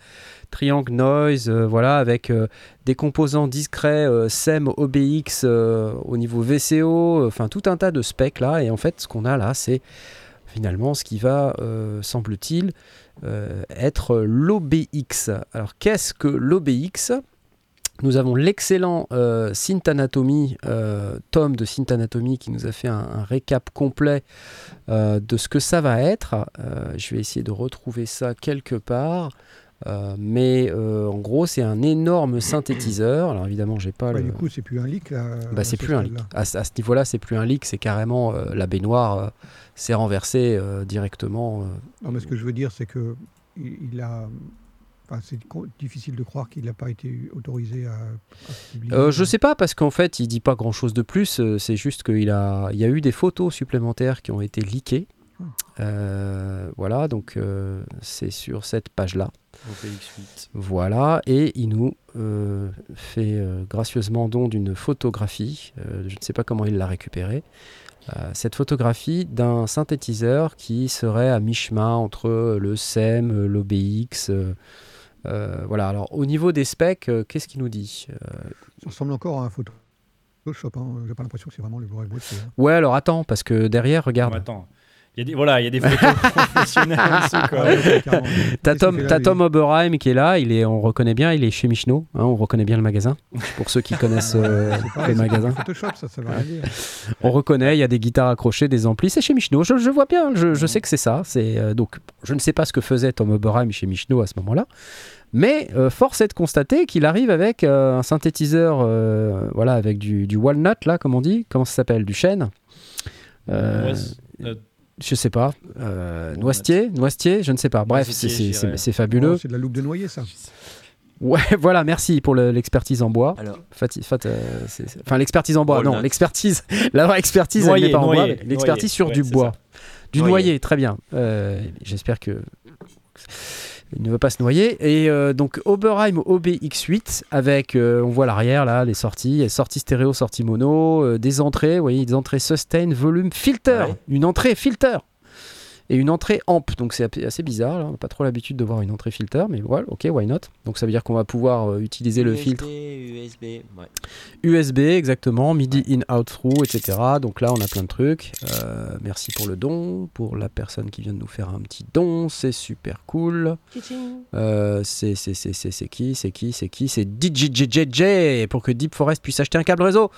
triangle noise, euh, voilà, avec euh, des composants discrets, euh, SEM, OBX euh, au niveau VCO, enfin tout un tas de specs là. Et en fait, ce qu'on a là, c'est finalement ce qui va, euh, semble-t-il, euh, être l'OBX. Alors qu'est-ce que l'OBX nous avons l'excellent euh, Synth Anatomy, euh, Tom de Synth Anatomy, qui nous a fait un, un récap complet euh, de ce que ça va être. Euh, je vais essayer de retrouver ça quelque part. Mais en gros, c'est un énorme synthétiseur. Alors évidemment, j'ai pas Ouais, le. Du coup, c'est plus un leak là. Bah, c'est ce plus un leak. À, ce- à ce niveau-là, c'est plus un leak, c'est carrément la baignoire s'est renversée directement. Non, mais ce que je veux dire, c'est que il a. Enfin, c'est difficile de croire qu'il n'a pas été autorisé à, à publier. Euh, je sais pas parce qu'en fait, il dit pas grand-chose de plus. euh, c'est juste qu'il a, il y a eu des photos supplémentaires qui ont été leakées. Hmm. Euh, voilà, donc euh, c'est sur cette page-là. OPX8. Voilà, et il nous euh, fait euh, gracieusement don d'une photographie. euh, je ne sais pas comment il l'a récupérée. Euh, cette photographie d'un synthétiseur qui serait à mi-chemin entre le SEM, euh, l'OBX. Euh, voilà, alors au niveau des specs, euh, qu'est-ce qu'il nous dit Euh, Ça ressemble encore à un photo. Photoshop, hein. j'ai pas l'impression que c'est vraiment le vrai boîtier. hein. Ouais, alors attends, parce que derrière, regarde, Non, attends. Il y a des, voilà, il y a des photos professionnelles t'as Tom, Tom Oberheim qui est là, il est, on reconnaît bien, il est chez Michno, hein, on reconnaît bien le magasin, pour ceux qui connaissent euh, le magasin. pas Photoshop, ça, ça veut rien dire. On reconnaît, il y a des guitares accrochées, des amplis, c'est chez Michno, je, je vois bien, je, je sais que c'est ça. C'est euh, donc, je ne sais pas ce que faisait Tom Oberheim chez Michno à ce moment-là, mais euh, force est de constater qu'il arrive avec euh, un synthétiseur, euh, voilà, avec du, du walnut là, comme on dit, comment ça s'appelle, du chêne. Euh, Ouais, je sais pas, euh, Walnut. noisetier, noisetier, je ne sais pas. Bref, c'est fabuleux. Oh, c'est de la loupe de noyer, ça. Ouais, voilà, merci pour le- l'expertise en bois. Alors, fat- euh, Enfin, l'expertise en bois, non, l'expertise, la vraie expertise, elle Noyer, n'est pas en bois, l'expertise sur ouais, du bois. Du Noyer. noyer, très bien. Euh, J'espère que. Il ne veut pas se noyer. Et euh, donc, Oberheim OBX8, avec, euh, on voit l'arrière, là, les sorties, sorties stéréo, sorties mono, euh, des entrées, vous voyez, des entrées sustain, volume, filter. Ouais. Une entrée filter. Et une entrée amp. Donc, c'est assez bizarre, là. on n'a pas trop l'habitude de voir une entrée filter, mais voilà, ok, why not? Donc, ça veut dire qu'on va pouvoir euh, utiliser le USB, filtre USB, ouais. USB exactement, MIDI in, out, through, etc. Donc là, on a plein de trucs. Euh, merci pour le don, pour la personne qui vient de nous faire un petit don, c'est super cool. Euh, c'est c'est c'est c'est c'est qui, c'est qui, c'est qui, c'est DJJJJ pour que Deep Forest puisse acheter un câble réseau.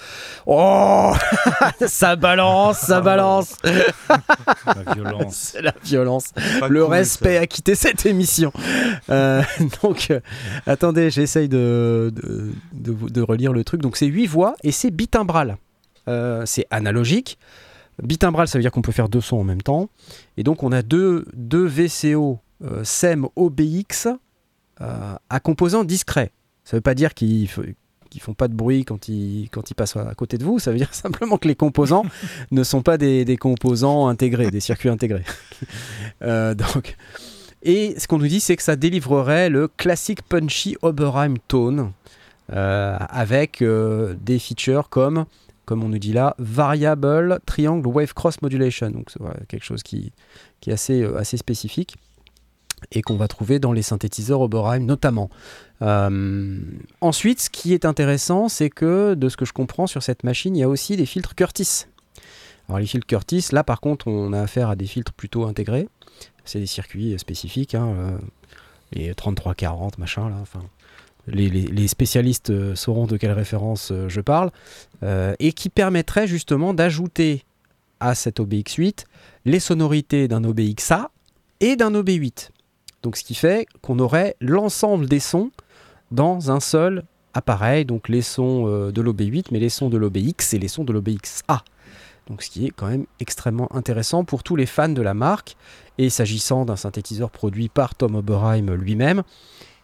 Oh, ça balance, ça balance. la violence. La violence. Le respect ça. a quitté cette émission. Euh, donc, euh, attendez, j'essaye de, de, de vous- de relire le truc. Donc, c'est 8 voix et c'est bitimbral. Euh, c'est analogique. Bitimbral, ça veut dire qu'on peut faire deux sons en même temps. Et donc, on a deux, deux VCO SEM OBX à composants discrets. Ça veut pas dire qu'ils qu'ils font pas de bruit quand ils, quand ils passent à côté de vous. Ça veut dire simplement que les composants ne sont pas des, des composants intégrés, des circuits intégrés. Euh, donc, et ce qu'on nous dit, c'est que ça délivrerait le classique punchy Oberheim tone euh, avec euh, des features comme, comme on nous dit là, variable triangle wave cross modulation. Donc c'est quelque chose qui, qui est assez, assez spécifique et qu'on va trouver dans les synthétiseurs Oberheim notamment. Euh, ensuite, ce qui est intéressant, c'est que de ce que je comprends sur cette machine, il y a aussi des filtres Curtis. Alors les filtres Curtis, là par contre, on a affaire à des filtres plutôt intégrés. C'est des circuits spécifiques, hein, euh, les 3340, machin là. Les, spécialistes euh, sauront de quelle référence je parle, et qui permettrait justement d'ajouter à cet OBX8 les sonorités d'un OBXA et d'un OB8. Donc ce qui fait qu'on aurait l'ensemble des sons dans un seul appareil, donc les sons euh, de l'OB8, mais les sons de l'OBX et les sons de l'OBXA. Donc ce qui est quand même extrêmement intéressant pour tous les fans de la marque. Et s'agissant d'un synthétiseur produit par Tom Oberheim lui-même,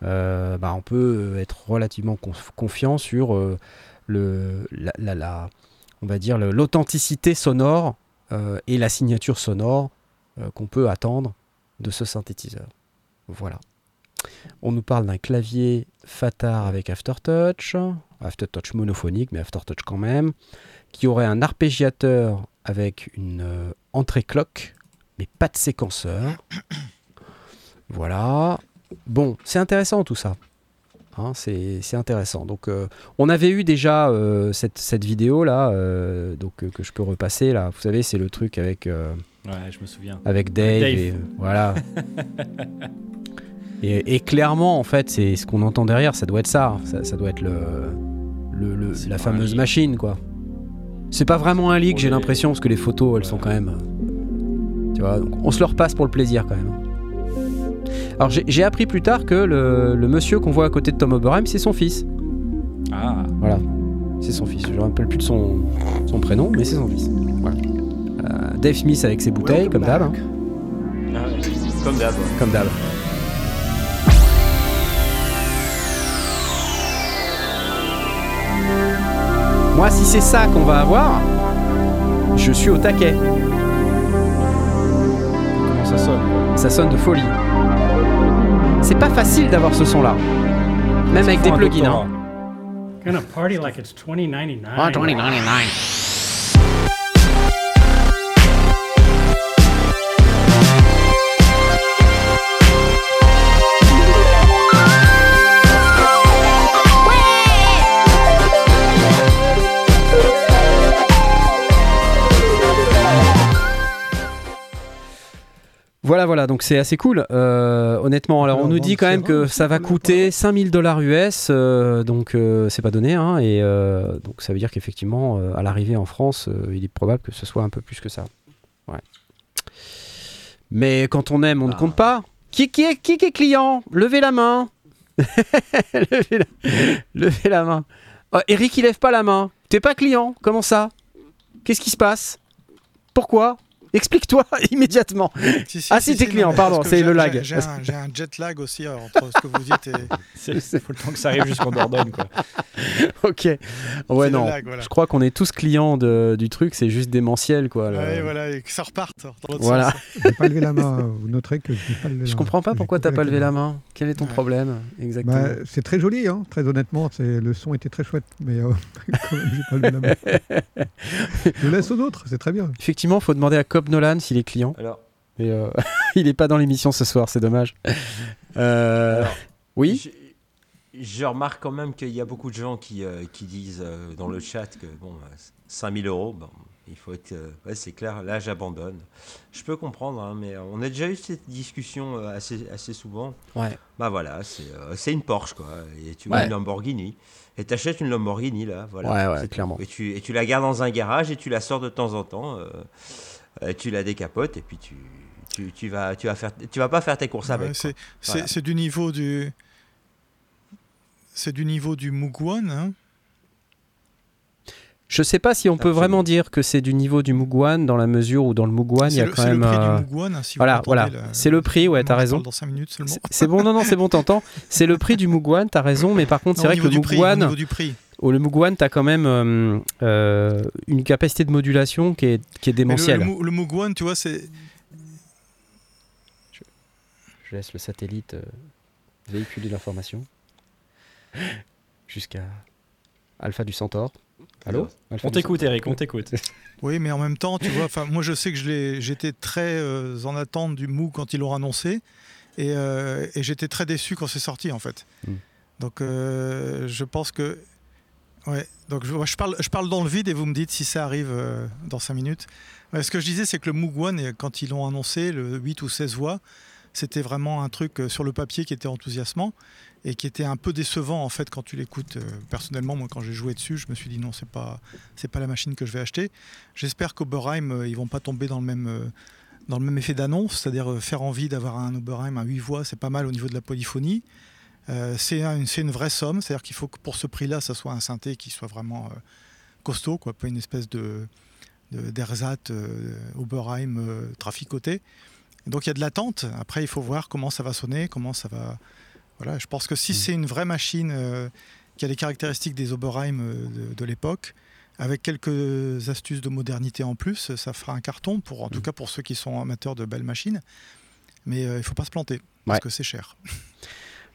euh, bah, on peut être relativement conf- confiant sur euh, la, on va dire l'authenticité sonore et la signature sonore qu'on peut attendre de ce synthétiseur. Voilà. On nous parle d'un clavier Fatar avec Aftertouch. Aftertouch monophonique, mais Aftertouch quand même, qui aurait un arpégiateur avec une euh, entrée clock, mais pas de séquenceur. voilà. Bon, c'est intéressant tout ça. Hein, c'est intéressant. Donc, euh, on avait eu déjà euh, cette, cette vidéo là, donc que je peux repasser là. Vous savez, c'est le truc avec Ouais, je me souviens. avec Dave. Dave. et, voilà. et, et clairement, en fait, c'est ce qu'on entend derrière. Ça doit être ça. Ça, ça doit être le, le- le- C'est la fameuse machine, quoi. C'est pas vraiment un leak, j'ai l'impression, parce que les photos, elles Ouais. sont quand même. Tu vois, donc on se le repasse pour le plaisir quand même. Alors j'ai appris plus tard que le, le monsieur qu'on voit à côté de Tom Oberheim, c'est son fils. Ah, Voilà, c'est son fils. Je me rappelle plus de son, son prénom, mais c'est son fils. Voilà. Euh, Dave Smith avec ses bouteilles, comme d'hab. hein. Ah Comme d'hab. ouais. Comme d'hab. Moi, si c'est ça qu'on va avoir, je suis au taquet. comment ça sonne Ça sonne de folie. C'est pas facile d'avoir ce son-là. Même avec des plugins. hein. Gonna party like it's 2099. Ah, 2099. Voilà, voilà, donc c'est assez cool. Euh, honnêtement, alors on nous dit quand même que ça va coûter 5000 dollars US, euh, donc euh, c'est pas donné, hein, et euh, donc ça veut dire qu'effectivement, à l'arrivée en France, il est probable que ce soit un peu plus que ça. Ouais. Mais quand on aime, on ne compte pas. Qui, qui, est, qui, qui est client? Levez la main. levez, la... levez la main. Oh, Eric, il lève pas la main. T'es pas client? Comment ça? Qu'est-ce qui se passe? Pourquoi? Explique-toi immédiatement. Si, si, Ah, si, t'es non, client, mais pardon, c'est le lag. j'ai- un, jet lag aussi euh, entre ce que vous dites et C'est faut le temps que ça arrive jusqu'en Dordogne, quoi. ok. Ouais, non. le lag. Voilà. Je crois qu'on est tous clients de- du truc, c'est juste démentiel, quoi. le- Ouais, voilà, et que ça reparte Voilà. J'ai pas levé la main. euh, Vous noterez que j'ai pas levé la Je main. comprends pas pourquoi coupé t'as pas levé la main. Quel est ton Ouais. problème exactement Bah, c'est très joli, hein, très honnêtement. Le son était très chouette, mais euh, quand même, j'ai pas levé la main. Je laisse aux autres, c'est très bien. Effectivement, faut demander à Cobb Nolan s'il est client. Alors, Mais euh, il est pas dans l'émission ce soir, c'est dommage. Euh, alors, oui. Je, je remarque quand même qu'il y a beaucoup de gens qui, euh, qui disent dans le chat que bon, euh, 5000 euros, bon, il faut être. ouais, c'est clair, là j'abandonne. Je peux comprendre, hein, mais on a déjà eu cette discussion assez, assez souvent. Ouais. Bah voilà, c'est une Porsche quoi. Et tu veux une Lamborghini. Et t'achètes une Lamborghini là, voilà. Ouais, ouais, clairement. Et tu, et tu la gardes dans un garage et tu la sors de temps en temps. Euh, euh, tu la décapotes et puis tu, tu, tu vas, tu vas faire, tu vas pas faire tes courses Ouais, avec. c'est Voilà. du niveau du. C'est du niveau du Mugwan. Hein. Je sais pas si on peut vraiment dire que c'est du niveau du Mugwan dans la mesure où dans le Mugwan il y C'est a le, quand c'est le même. prix euh, du Mugwan. hein, si Voilà, voilà. C'est le prix, ouais, t'as raison. parle Dans 5 minutes seulement. C'est- bon, non, non, c'est bon, t'entends. C'est le prix du Mugwan, t'as raison, mais par contre, c'est vrai que le du prix, au niveau du prix. Au le Mugwan, t'as quand même euh, euh, une capacité de modulation qui est, qui est Mais le, démentielle. le, le Mugwan, tu vois, c'est. Je laisse le satellite euh, véhiculer l'information jusqu'à Alpha du Centaure. Allô Alpha On t'écoute, Eric, on t'écoute. Oui, mais en même temps, tu vois, enfin, moi je sais que j'étais très euh, en attente du Moog quand ils l'ont annoncé, et, euh, et j'étais très déçu quand c'est sorti en fait. Mm. Donc je pense que, ouais, donc je, parle, je parle dans le vide et vous me dites si ça arrive euh, dans 5 minutes. Ce que je disais, c'est que le et quand ils l'ont annoncé, le 8 ou 16 voix, c'était vraiment un truc euh, sur le papier qui était enthousiasmant et qui était un peu décevant en fait quand tu l'écoutes. euh, personnellement, moi quand j'ai joué dessus, je me suis dit non, c'est pas, c'est pas la machine que je vais acheter. J'espère qu'Oberheim, ils vont pas tomber dans le même, dans le même effet d'annonce, c'est-à-dire faire envie d'avoir un Oberheim à 8 voix, c'est pas mal au niveau de la polyphonie. Euh, c'est un- c'est une vraie somme, c'est-à-dire qu'il faut que pour ce prix-là, ça soit un synthé qui soit vraiment euh, costaud, quoi, pas une espèce de de- d'ersatz euh, Oberheim traficoté. Et donc il y a de l'attente. Après, il faut voir comment ça va sonner, comment ça va. Voilà, je pense que si c'est une vraie machine qui a les caractéristiques des Oberheim de, de l'époque, avec quelques astuces de modernité en plus, ça fera un carton, pour, en tout cas pour ceux qui sont amateurs de belles machines. Mais euh, il ne faut pas se planter, parce Ouais. que c'est cher.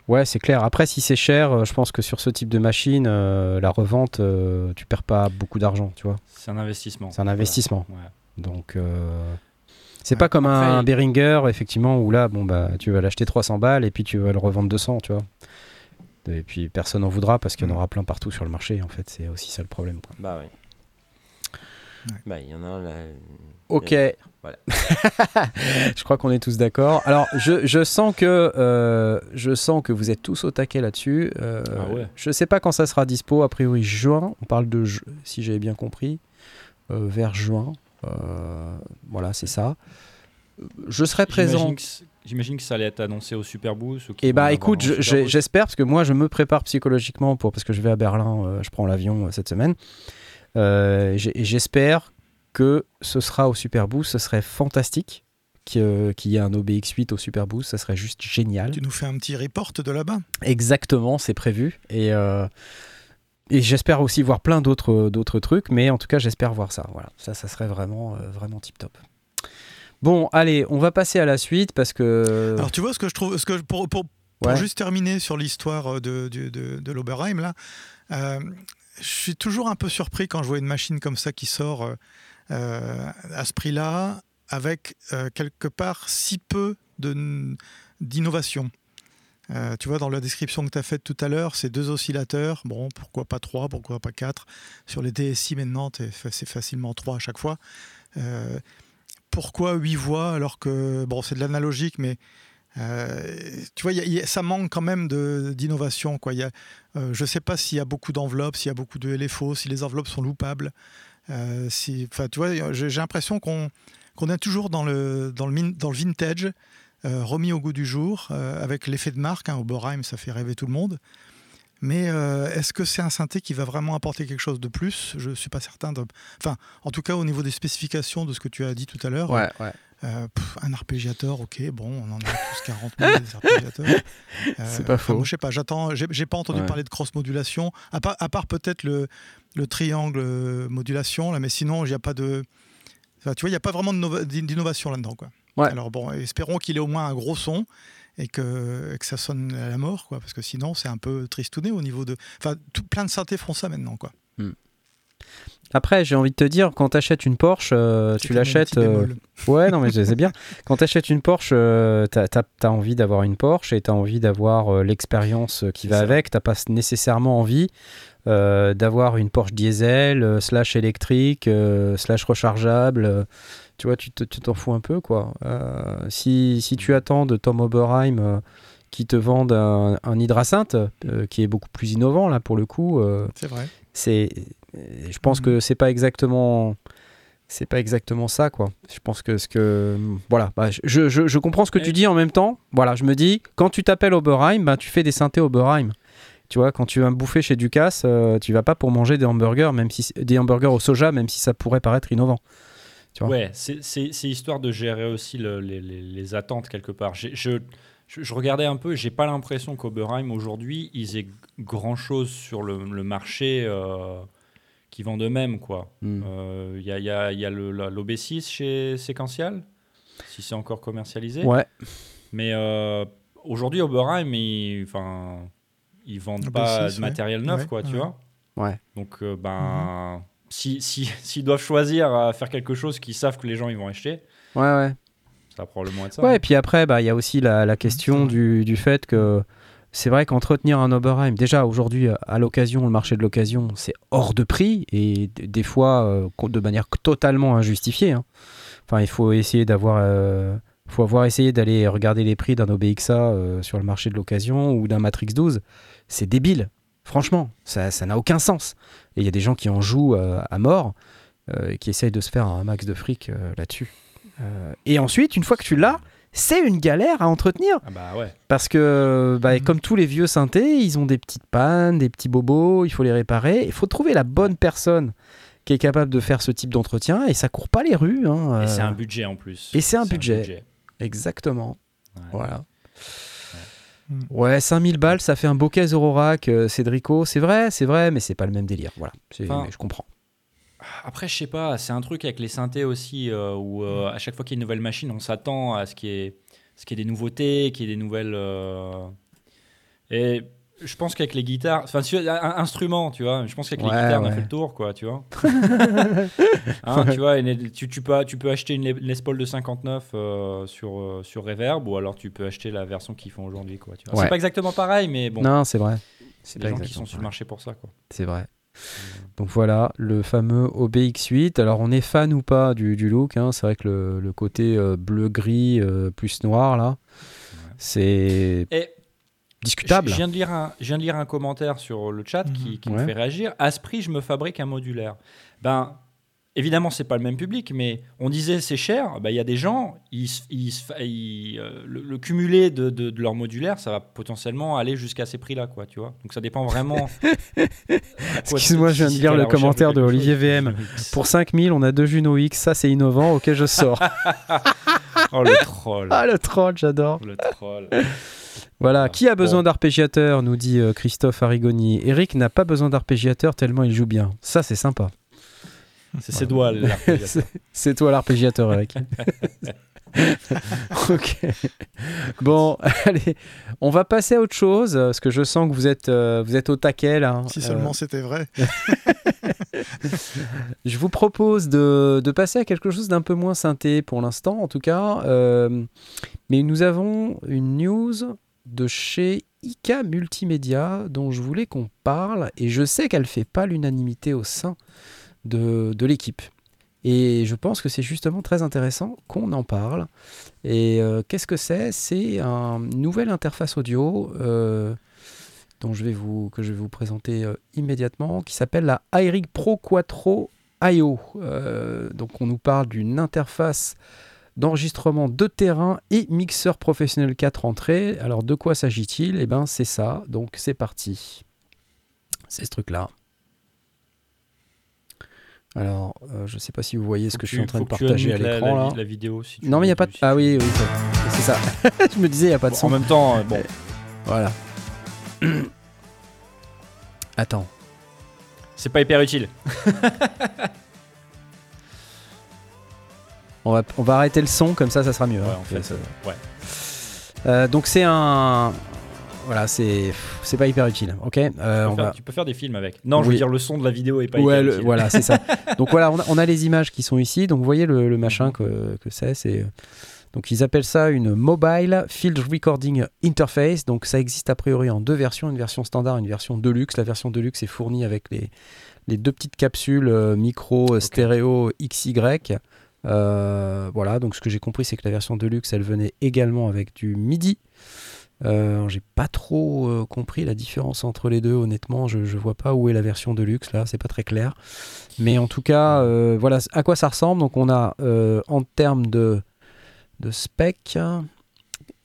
Ouais, c'est clair. Après, si c'est cher, euh, je pense que sur ce type de machine, euh, la revente, euh, tu perds pas beaucoup d'argent, tu vois. C'est un investissement. C'est un investissement. Voilà. Ouais. Donc, euh, c'est Ouais. pas comme un Behringer, effectivement, où là, bon, bah, tu vas l'acheter 300 balles et puis tu vas le revendre 200, tu vois. Et puis personne n'en voudra parce qu'il y en Mm. aura plein partout sur le marché, en fait. C'est aussi ça le problème. quoi. Bah oui. Ouais. Bah, il y en a là. Ok. Voilà. je crois qu'on est tous d'accord. Alors, je, je sens que euh, je sens que vous êtes tous au taquet là-dessus. Euh, Ah ouais. Je sais pas quand ça sera dispo. A priori juin. On parle de, ju- si j'avais bien compris, euh, vers juin. Euh, voilà, c'est ça. Je serai présent. J'imagine que ça allait être annoncé au Super Boost. ou vont bah écoute, je- j'espère parce que moi je me prépare psychologiquement pour parce que je vais à Berlin, euh, je prends l'avion euh, cette semaine. Euh, j'espère que ce sera au Super Boost, ce serait fantastique qu'il y ait- un OBX8 au Super Boost, ça serait juste génial. Tu nous fais un petit report de là-bas? Exactement, c'est prévu et euh, et j'espère aussi voir plein d'autres d'autres trucs, mais en tout cas j'espère voir ça. Voilà, ça ça serait vraiment euh, vraiment tip top. Bon, allez, on va passer à la suite parce que Alors tu vois ce que je trouve, ce que je- pour, pour, pour Ouais. juste terminer sur l'histoire de, de, de, de l'Oberheim là, euh, je suis toujours un peu surpris quand je vois une machine comme ça qui sort euh, euh, à ce prix-là, avec euh, quelque part si peu d'innovation. Tu vois, dans la description que tu as faite tout à l'heure, c'est deux oscillateurs. Bon, pourquoi pas trois, pourquoi pas quatre Sur les DSI maintenant, c'est facilement trois à chaque fois. Pourquoi huit voix alors que, bon, c'est de l'analogique, mais euh, tu vois, ça manque quand même d'innovation. euh, je ne sais pas s'il y a beaucoup d'enveloppes, s'il y a beaucoup de LFO, si les enveloppes sont loupables. Euh, tu vois, j'ai l'impression qu'on qu'on est toujours dans le, dans le, vintage, euh, remis au goût du jour, avec l'effet de marque. Hein, Oberheim, ça fait rêver tout le monde. Mais euh, est-ce que c'est un synthé qui va vraiment apporter quelque chose de plus? Je ne suis pas certain. De... Enfin, en tout cas, au niveau des spécifications de ce que tu as dit tout à l'heure, ouais, ouais. euh, pff, un arpégiateur, ok, bon, on en a tous 40 000 des arpégiateurs. Euh, C'est pas enfin, faux. moi, je sais pas, j'attends, j'ai pas entendu Ouais. parler de cross-modulation, à part, à part peut-être le, le triangle euh, modulation, là, mais sinon, il n'y a pas de. enfin, tu vois, il n'y a pas vraiment d'innovation là-dedans, quoi. Ouais. Alors bon, espérons qu'il ait au moins un gros son et que, que ça sonne à la mort, quoi, parce que sinon, c'est un peu tristouné au niveau de. Enfin, tout, plein de synthés font ça maintenant, quoi. Après, j'ai envie de te dire, quand tu achètes une Porsche, euh, tu l'achètes. euh. Ouais, non, mais je sais bien. Quand tu achètes une Porsche, euh, t'as as, envie d'avoir une Porsche et tu as envie d'avoir euh, l'expérience qui va ça. avec. Tu pas nécessairement envie d'avoir une Porsche diesel, euh, slash électrique, euh, slash rechargeable. euh, tu vois, tu te- tu t'en fous un peu, quoi. Euh, si, si tu attends de Tom Oberheim euh, qui te vendent un, un hydrasynth, euh, qui est beaucoup plus innovant, là, pour le coup, euh, C'est vrai. c'est je pense que c'est pas exactement c'est pas exactement ça quoi je pense que ce que voilà bah, je, je, je comprends ce que Et- tu dis en même temps voilà je me dis quand tu t'appelles Oberheim bah, tu fais des synthés Oberheim tu vois quand tu vas me bouffer chez Ducasse euh, tu vas pas pour manger des hamburgers même si des hamburgers au soja même si ça pourrait paraître innovant tu vois. Ouais, c'est- histoire de gérer aussi le- les, les- les attentes quelque part. Je, je, je regardais un peu, j'ai pas l'impression qu'Oberheim aujourd'hui, ils aient grand chose sur le, le marché euh, qui vend d'eux-mêmes. quoi. Mm. Euh, Il y a, il y a- il y a le- la- l'OB6 chez Sequential, si c'est encore commercialisé. ouais Mais euh, aujourd'hui, Oberheim, enfin, ils vendent OB6, pas de ouais. matériel neuf, Ouais, quoi, tu vois. ouais Donc, euh, ben, si si- s'ils doivent choisir à faire quelque chose qu'ils savent que les gens ils vont acheter, ouais ouais ça va probablement être ça. Ouais, hein. et puis après, bah, il y a aussi la, la question du, du fait que c'est vrai qu'entretenir un Oberheim, déjà aujourd'hui, à l'occasion, le marché de l'occasion, c'est hors de prix et des fois euh, de manière totalement injustifiée. hein. Enfin, il faut essayer d'avoir. euh, faut avoir essayé d'aller regarder les prix d'un OBXA euh, sur le marché de l'occasion ou d'un Matrix 12. C'est débile. Franchement, ça n'a aucun sens. Et il y a des gens qui en jouent euh, à mort euh, et qui essayent de se faire un max de fric euh, là-dessus. Et ensuite, une fois que tu l'as, c'est une galère à entretenir. Ah bah ouais. Parce que, bah, Mhm. comme tous les vieux synthés, ils ont des petites pannes, des petits bobos, il faut les réparer. Il faut trouver la bonne personne qui est capable de faire ce type d'entretien et ça court pas les rues. hein, Et c'est un budget en plus. et c'est un budget. Exactement. Ouais. Voilà. Ouais. Ouais, 5000 balles, ça fait un bokeh Eurorack, euh, Cédrico, c'est vrai, c'est vrai, mais c'est pas le même délire. Voilà, Enfin, mais je comprends. Après, je sais pas, c'est un truc avec les synthés aussi euh, où euh, à chaque fois qu'il y a une nouvelle machine, on s'attend à ce qu'il y qu'il y ait des nouveautés, qu'il y ait des nouvelles. Et je pense qu'avec les guitares, enfin, un- instrument, tu vois, je pense qu'avec Ouais, les guitares, on a ouais. fait le tour, quoi, tu vois. Hein, tu vois, une- tu, tu peux, tu peux acheter une Les Les Paul de 59 euh, sur, euh, sur Reverb, ou alors tu peux acheter la version qu'ils font aujourd'hui, quoi. Ouais. C'est pas exactement pareil, mais bon, Non, c'est vrai. c'est des gens qui sont sur le marché pour ça, quoi. C'est vrai. Donc voilà, le fameux OBX8. Alors on est fan ou pas du, du look, hein, c'est vrai que le, le côté euh, bleu-gris euh, plus noir là, c'est Et discutable. Je viens, de lire un, je viens de lire un commentaire sur le chat qui, qui Ouais. me fait réagir. À ce prix, je me fabrique un modulaire. Ben, évidemment, c'est pas le même public, mais on disait c'est cher. Ben, Il y a des gens, ils, ils euh, le, le cumulé de, de, de leur modulaire, ça va potentiellement aller jusqu'à ces prix-là, quoi. Tu vois Donc ça dépend vraiment. Excuse-moi, je viens de lire le commentaire de quelque Olivier. VM. Pour 5000, on a deux Juno X, ça c'est innovant, ok je sors. Oh le troll. ah le troll, j'adore. Le troll. Voilà, qui a besoin Bon. d'arpégiateur, nous dit euh, Christophe Arrigoni. Eric n'a pas besoin d'arpégiateur tellement il joue bien. Ça c'est sympa. C'est ses doigts, l'arpégiateur. C'est- toi l'arpégiateur, Eric. ok. Bon, allez, on va passer à autre chose, parce que je sens que vous êtes, euh, vous êtes au taquet là. Si Euh, seulement c'était vrai. Je vous propose de, passer à quelque chose d'un peu moins synthé pour l'instant, en tout cas. Euh, mais nous avons une news de chez IK Multimédia dont je voulais qu'on parle, et je sais qu'elle fait pas l'unanimité au sein de, de l'équipe. Et je pense que c'est justement très intéressant qu'on en parle. Et euh, qu'est-ce que c'est? C'est une nouvelle interface audio euh, dont je vais vous, que je vais vous présenter euh, immédiatement, qui s'appelle la iRig Pro Quattro IO. Euh, donc on nous parle d'une interface d'enregistrement de terrain et mixeur professionnel 4 entrées. Alors de quoi s'agit-il? Eh bien c'est ça, donc c'est parti. C'est ce truc-là. Alors, euh, je ne sais pas si vous voyez ce que je suis en train de partager à la- l'écran la, vidéo. Si tu Non mais il n'y a pas de... Ah oui, oui, c'est ça. je me disais, il n'y a pas de Bon, son. en même temps, bon, Voilà. Attends. c'est pas hyper utile. On va, on va arrêter le son, comme ça, ça sera mieux. Ouais, hein. en fait, Ça- euh, ouais. Euh, donc c'est un... Voilà, c'est c'est pas hyper utile. Ok. Euh, Tu on peux, faire, va... tu peux faire des films avec. Non, je veux dire, le son de la vidéo est pas Ouais, hyper le- utile. voilà, c'est ça. Donc voilà, on a, on a les images qui sont ici. Donc vous voyez le, le machin que, que c'est. C'est donc ils appellent ça une mobile field recording interface. Donc ça existe a priori en deux versions, une version standard, une version deluxe. La version deluxe est fournie avec les, les deux petites capsules euh, micro euh, stéréo XY. Euh, voilà, donc ce que j'ai compris, c'est que la version deluxe, elle venait également avec du MIDI. Euh, j'ai pas trop euh, compris la différence entre les deux, honnêtement. Je, je vois pas où est la version deluxe là, c'est pas très clair. Mais en tout cas, euh, voilà à quoi ça ressemble. Donc, on a en termes de, de spec,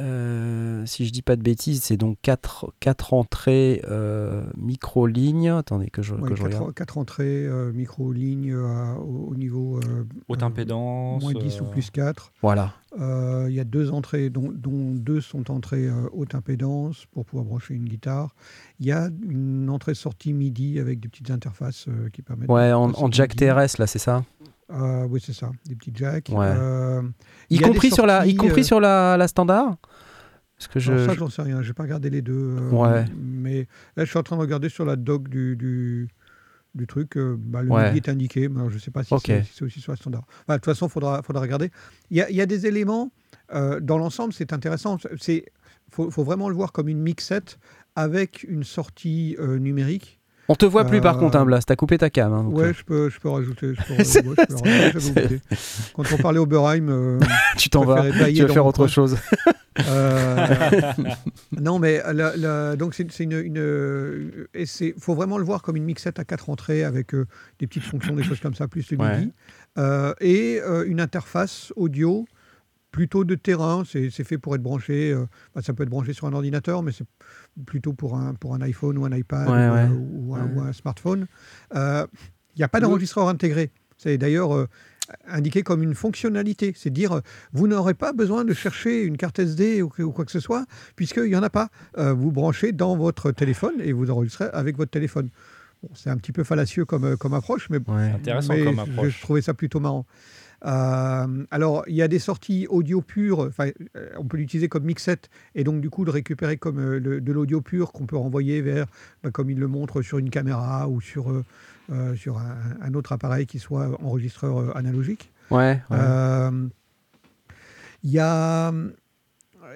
euh, si je dis pas de bêtises, c'est donc 4, quatre entrées euh, micro-lignes. Attendez que je, Ouais, que je quatre, regarde. quatre entrées, euh, micro-ligne euh, au, au niveau euh, Haute euh, impédance. moins 10 ou plus 4. Voilà. Euh, Il y a deux entrées, dont, dont deux sont entrées euh, haute impédance pour pouvoir brancher une guitare. Il y a une entrée-sortie MIDI avec des petites interfaces euh, qui permettent. Ouais, en, en jack MIDI. TRS là, c'est ça? Euh, oui, c'est ça, des petits jacks. Ouais. Euh, Y compris sur la, y compris euh, sur la, la standard. Parce que je, alors ça, je- j'en sais rien. J'ai pas regardé les deux. euh, Ouais. Mais là, je suis en train de regarder sur la doc du, du, du truc. bah, le Ouais. MIDI est indiqué, mais je ne sais pas si c'est si c'est aussi sur la standard. Bah, de toute façon, il faudra, faudra regarder. Il y y a des éléments. dans l'ensemble, c'est intéressant. Il faut, faut vraiment le voir comme une mixette avec une sortie numérique. On te voit plus par Euh, contre, hein, Blas. T'as coupé ta cam. hein, donc, ouais, euh, je peux, je peux rajouter. Je peux, ouais, je peux le rajouter, j'avais oublié. Quand on parlait Oberheim, euh, tu t'en vas. Tu vas faire autre coin. chose. Euh, non, mais la- la- donc c'est une, une- et c'est faut vraiment le voir comme une mixette à quatre entrées avec euh, des petites fonctions, des choses comme ça, plus le Ouais. MIDI Euh, et euh, une interface audio plutôt de terrain. C'est c'est fait pour être branché. euh, bah, ça peut être branché sur un ordinateur, mais c'est plutôt pour un pour un iPhone ou un iPad Ouais, ou, ouais. euh, ou un, Ouais. ou un smartphone. Euh, Il n'y a pas d'enregistreur intégré. C'est d'ailleurs euh, indiqué comme une fonctionnalité. C'est dire, vous n'aurez pas besoin de chercher une carte SD ou, quoi que ce soit, puisqu'il n'y en a pas. Euh, vous branchez dans votre téléphone et vous enregistrez avec votre téléphone. Bon, c'est un petit peu fallacieux comme, comme approche, mais, Intéressant mais comme approche. je trouvais ça plutôt marrant. Euh, alors, il y a des sorties audio pures, euh, on peut l'utiliser comme mixette et donc du coup le récupérer comme euh, le- de l'audio pur qu'on peut renvoyer vers, bah, comme il le montre, sur une caméra ou sur, euh, sur un, un autre appareil qui soit enregistreur analogique. Ouais. ouais. Il y, a,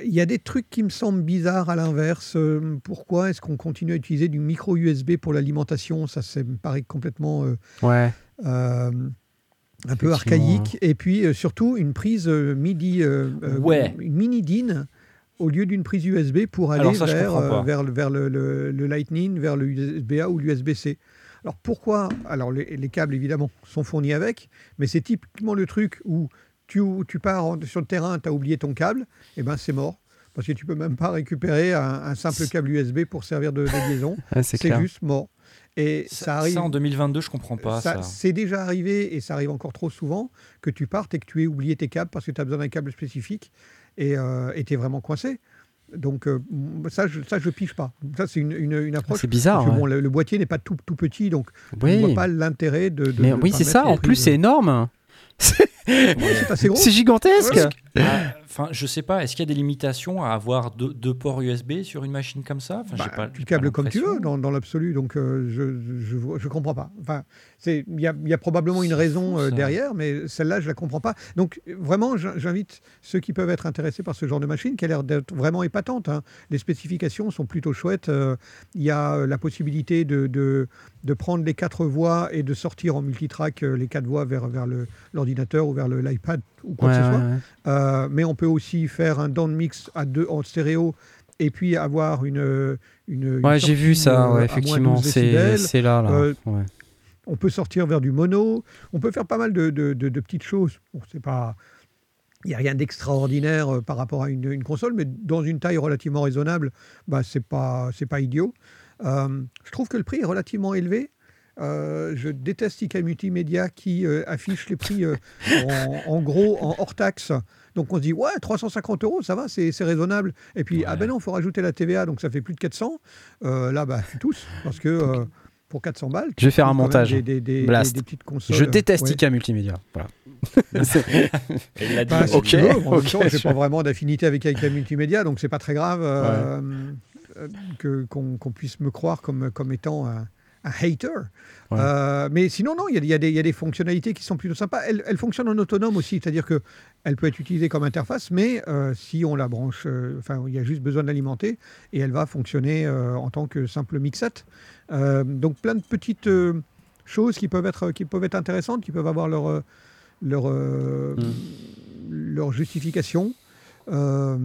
il y a des trucs qui me semblent bizarres à l'inverse. Euh, Pourquoi est-ce qu'on continue à utiliser du micro USB pour l'alimentation? Ça, ça me paraît complètement euh, ouais. euh, un peu archaïque. Et puis euh, surtout une prise euh, MIDI, euh, Ouais. une mini DIN au lieu d'une prise USB pour aller ça, vers, le- vers le, le- le Lightning, vers le USB-A ou l'USB-C. Alors pourquoi Alors les, les câbles évidemment sont fournis avec, mais c'est typiquement le truc où tu, tu pars en- sur le terrain, tu as oublié ton câble, et ben c'est mort. Parce que tu peux même pas récupérer un, un simple câble USB pour servir de, de liaison. Ouais, c'est juste mort. Et Ça, ça, arrive. ça, en 2022, je comprends pas ça. Ça- C'est déjà arrivé et ça arrive encore trop souvent que tu partes et que tu aies oublié tes câbles parce que tu as besoin d'un câble spécifique et tu es vraiment coincé. Donc euh, ça, je, ça, je pige pas. Ça, c'est une, une, une approche. C'est bizarre. parce que ouais. bon, le, le boîtier n'est pas tout, tout petit, donc je Oui. ne vois pas l'intérêt de, de- Mais de oui, c'est ça. En plus, c'est énorme. C'est assez gros. C'est gigantesque. Ah, Enfin, je sais pas. Est-ce qu'il y a des limitations à avoir deux, deux ports USB sur une machine comme ça? Enfin, Bah, pas- tu câbles comme tu veux dans, dans l'absolu, donc euh, je, je, comprends pas. Enfin, c'est il y a, il y a probablement une raison fou, euh, derrière, mais celle-là je la comprends pas. Donc vraiment, j'in- j'invite ceux qui peuvent être intéressés par ce genre de machine, qui a l'air d'être vraiment épatante. hein. Les spécifications sont plutôt chouettes. Euh, Il y a la possibilité de, de, de prendre les quatre voix et de sortir en multitrack les quatre voix vers, vers le- l'ordinateur ou vers le- l'iPad ou quoi Ouais, que ce soit. ouais, ouais. Euh, mais on peut aussi faire un down mix à deux en stéréo et puis avoir une. une une Ouais, j'ai vu ça, euh, effectivement. 12 C'est là, là. Euh. On peut sortir vers du mono. On peut faire pas mal de, de- de- de petites choses. Bon, c'est pas. Il n'y a rien d'extraordinaire euh, par rapport à une, une console, mais dans une taille relativement raisonnable, bah, c'est pas, c'est pas idiot. Euh, je trouve que le prix est relativement élevé. Euh, je déteste IK Multimédia qui euh, affiche les prix euh, en, en gros en hors taxe. Donc on se dit, ouais, 350 euros, ça va, c'est raisonnable. Et puis, ah ben non, il faut rajouter la TVA, donc ça fait plus de 400. Euh, là, bah, tous, parce que euh, pour 400 balles, Je vais faire un montage. Des, des- des- Blast. des- des petites consoles. Je déteste Ouais. IK Multimédia. Voilà. Il l'a dit. Bah, Ok, tu veux, en même ok, temps, j'ai je- pas vraiment d'affinité avec IK Multimédia, donc c'est pas très grave que- qu'on puisse me croire comme, comme étant un, un hater. Ouais. Euh, mais sinon, non, il y, a- y des- il y a des fonctionnalités qui sont plutôt sympas. Elle, elle fonctionne en autonome aussi, c'est-à-dire que elle peut être utilisée comme interface, mais euh, si on la branche, euh, enfin, il y a juste besoin de l'alimenter et elle va fonctionner euh, en tant que simple mixette. Euh, donc plein de petites euh, choses qui peuvent être qui peuvent être intéressantes, qui peuvent avoir leur euh, leur euh, leur justification. Euh,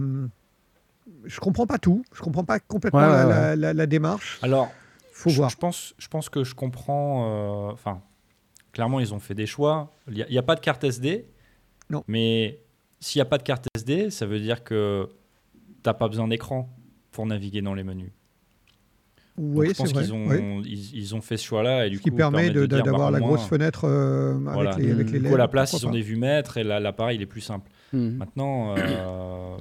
je comprends pas tout, je comprends pas complètement Ouais, ouais, la, ouais. la- la- la démarche. Alors, Faut je, voir. je pense, je pense que je comprends. euh, Enfin, clairement, ils ont fait des choix. Il n'y a, pas de carte SD. Non. Mais s'il n'y a pas de carte SD, ça veut dire que tu n'as pas besoin d'écran pour naviguer dans les menus. Donc, Oui, je c'est pense vrai. qu'ils ont, oui. ils, ils ont fait ce choix-là. Et du Ce qui coup, permet de- de dire, d'avoir bah, la grosse fenêtre euh, Voilà. avec les, avec les Du coup, LED, à la place, ils ont pas. des vues maîtres et la- l'appareil il est plus simple. Mhm. Maintenant, euh,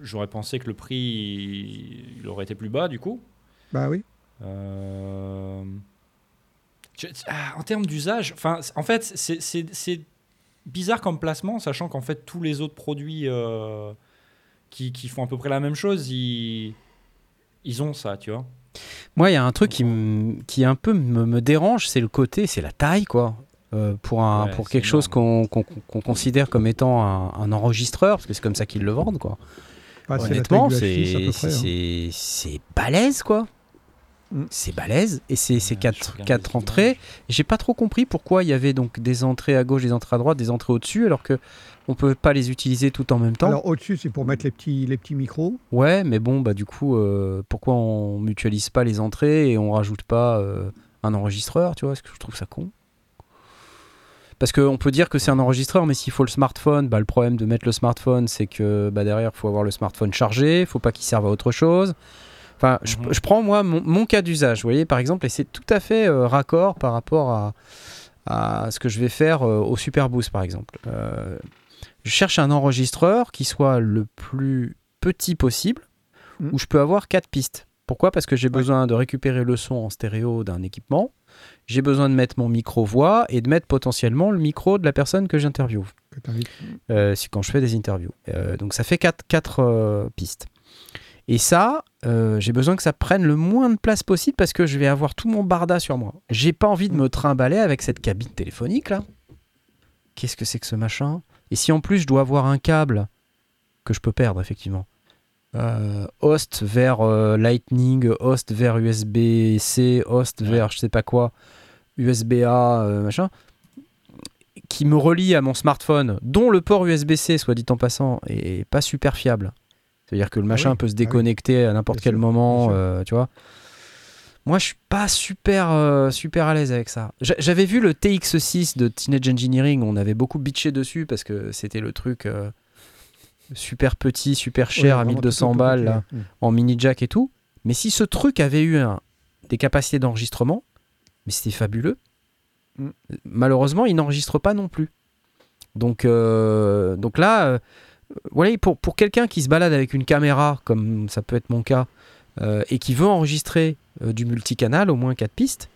j'aurais pensé que le prix il aurait été plus bas du coup. Bah oui. Euh, je- ah, en termes d'usage, en fait, c'est- bizarre comme placement, sachant qu'en fait tous les autres produits euh, qui, qui font à peu près la même chose, ils, ils ont ça, tu vois. Moi, il y a un truc qui, me- qui un peu me, me dérange, c'est le côté, c'est la taille, quoi. Euh, pour un, Ouais, pour quelque chose qu'on considère comme étant un, un enregistreur, parce que c'est comme ça qu'ils le vendent, quoi. Bah, c'est la Honnêtement, taille du H6 à peu c'est hein. balèze, quoi. Mm. C'est balèze et c'est je quatre, entrées. J'ai pas trop compris pourquoi il y avait donc des entrées à gauche, des entrées à droite, des entrées au-dessus, alors que on peut pas les utiliser tout en même temps. Alors au-dessus, c'est pour mettre les petits, les petits micros. Ouais, mais bon, bah du coup, euh, pourquoi on mutualise pas les entrées et on rajoute pas euh, un enregistreur, tu vois? Parce que je trouve ça con. Parce qu'on peut dire que c'est un enregistreur, mais s'il faut le smartphone, bah, le problème de mettre le smartphone, c'est que bah, derrière, il faut avoir le smartphone chargé, il faut pas qu'il serve à autre chose. Enfin, je, Mhm. je prends moi mon, mon cas d'usage, vous voyez, par exemple, et c'est tout à fait euh, raccord par rapport à, à ce que je vais faire euh, au Super Boost, par exemple. Euh, je cherche un enregistreur qui soit le plus petit possible, Mhm. où je peux avoir quatre pistes. Pourquoi? Parce que j'ai besoin de récupérer le son en stéréo d'un équipement. j'ai besoin de mettre mon micro voix et de mettre potentiellement le micro de la personne que j'interviewe. Euh, c'est quand je fais des interviews. Euh, donc ça fait quatre, quatre, euh, pistes. Et ça, euh, j'ai besoin que ça prenne le moins de place possible parce que je vais avoir tout mon barda sur moi. J'ai pas envie de me trimballer avec cette cabine téléphonique là. Qu'est-ce que c'est que ce machin? Et si en plus je dois avoir un câble que je peux perdre effectivement. Euh, host vers euh, Lightning, host vers USB-C, host Ouais. vers je sais pas quoi, USB-A, machin, qui me relie à mon smartphone, dont le port USB-C, soit dit en passant, est pas super fiable. C'est-à-dire que le machin oui, peut se ah oui. déconnecter à n'importe quel sûr, moment, euh, tu vois. Moi, je suis pas super, euh, super à l'aise avec ça. J'a- J'avais vu le TX6 de Teenage Engineering, on avait beaucoup bitché dessus parce que c'était le truc euh, super petit, super cher Ouais, à vraiment 1200 tout, tout balles petit, là, ouais. Mm. en mini jack et tout. Mais si ce truc avait eu un- des capacités d'enregistrement, mais c'était fabuleux. Mm. Malheureusement, il n'enregistre pas non plus. Donc, euh, donc là, voilà, pour, pour quelqu'un qui se balade avec une caméra, comme ça peut être mon cas, euh, et qui veut enregistrer euh, du multicanal, au moins 4 pistes,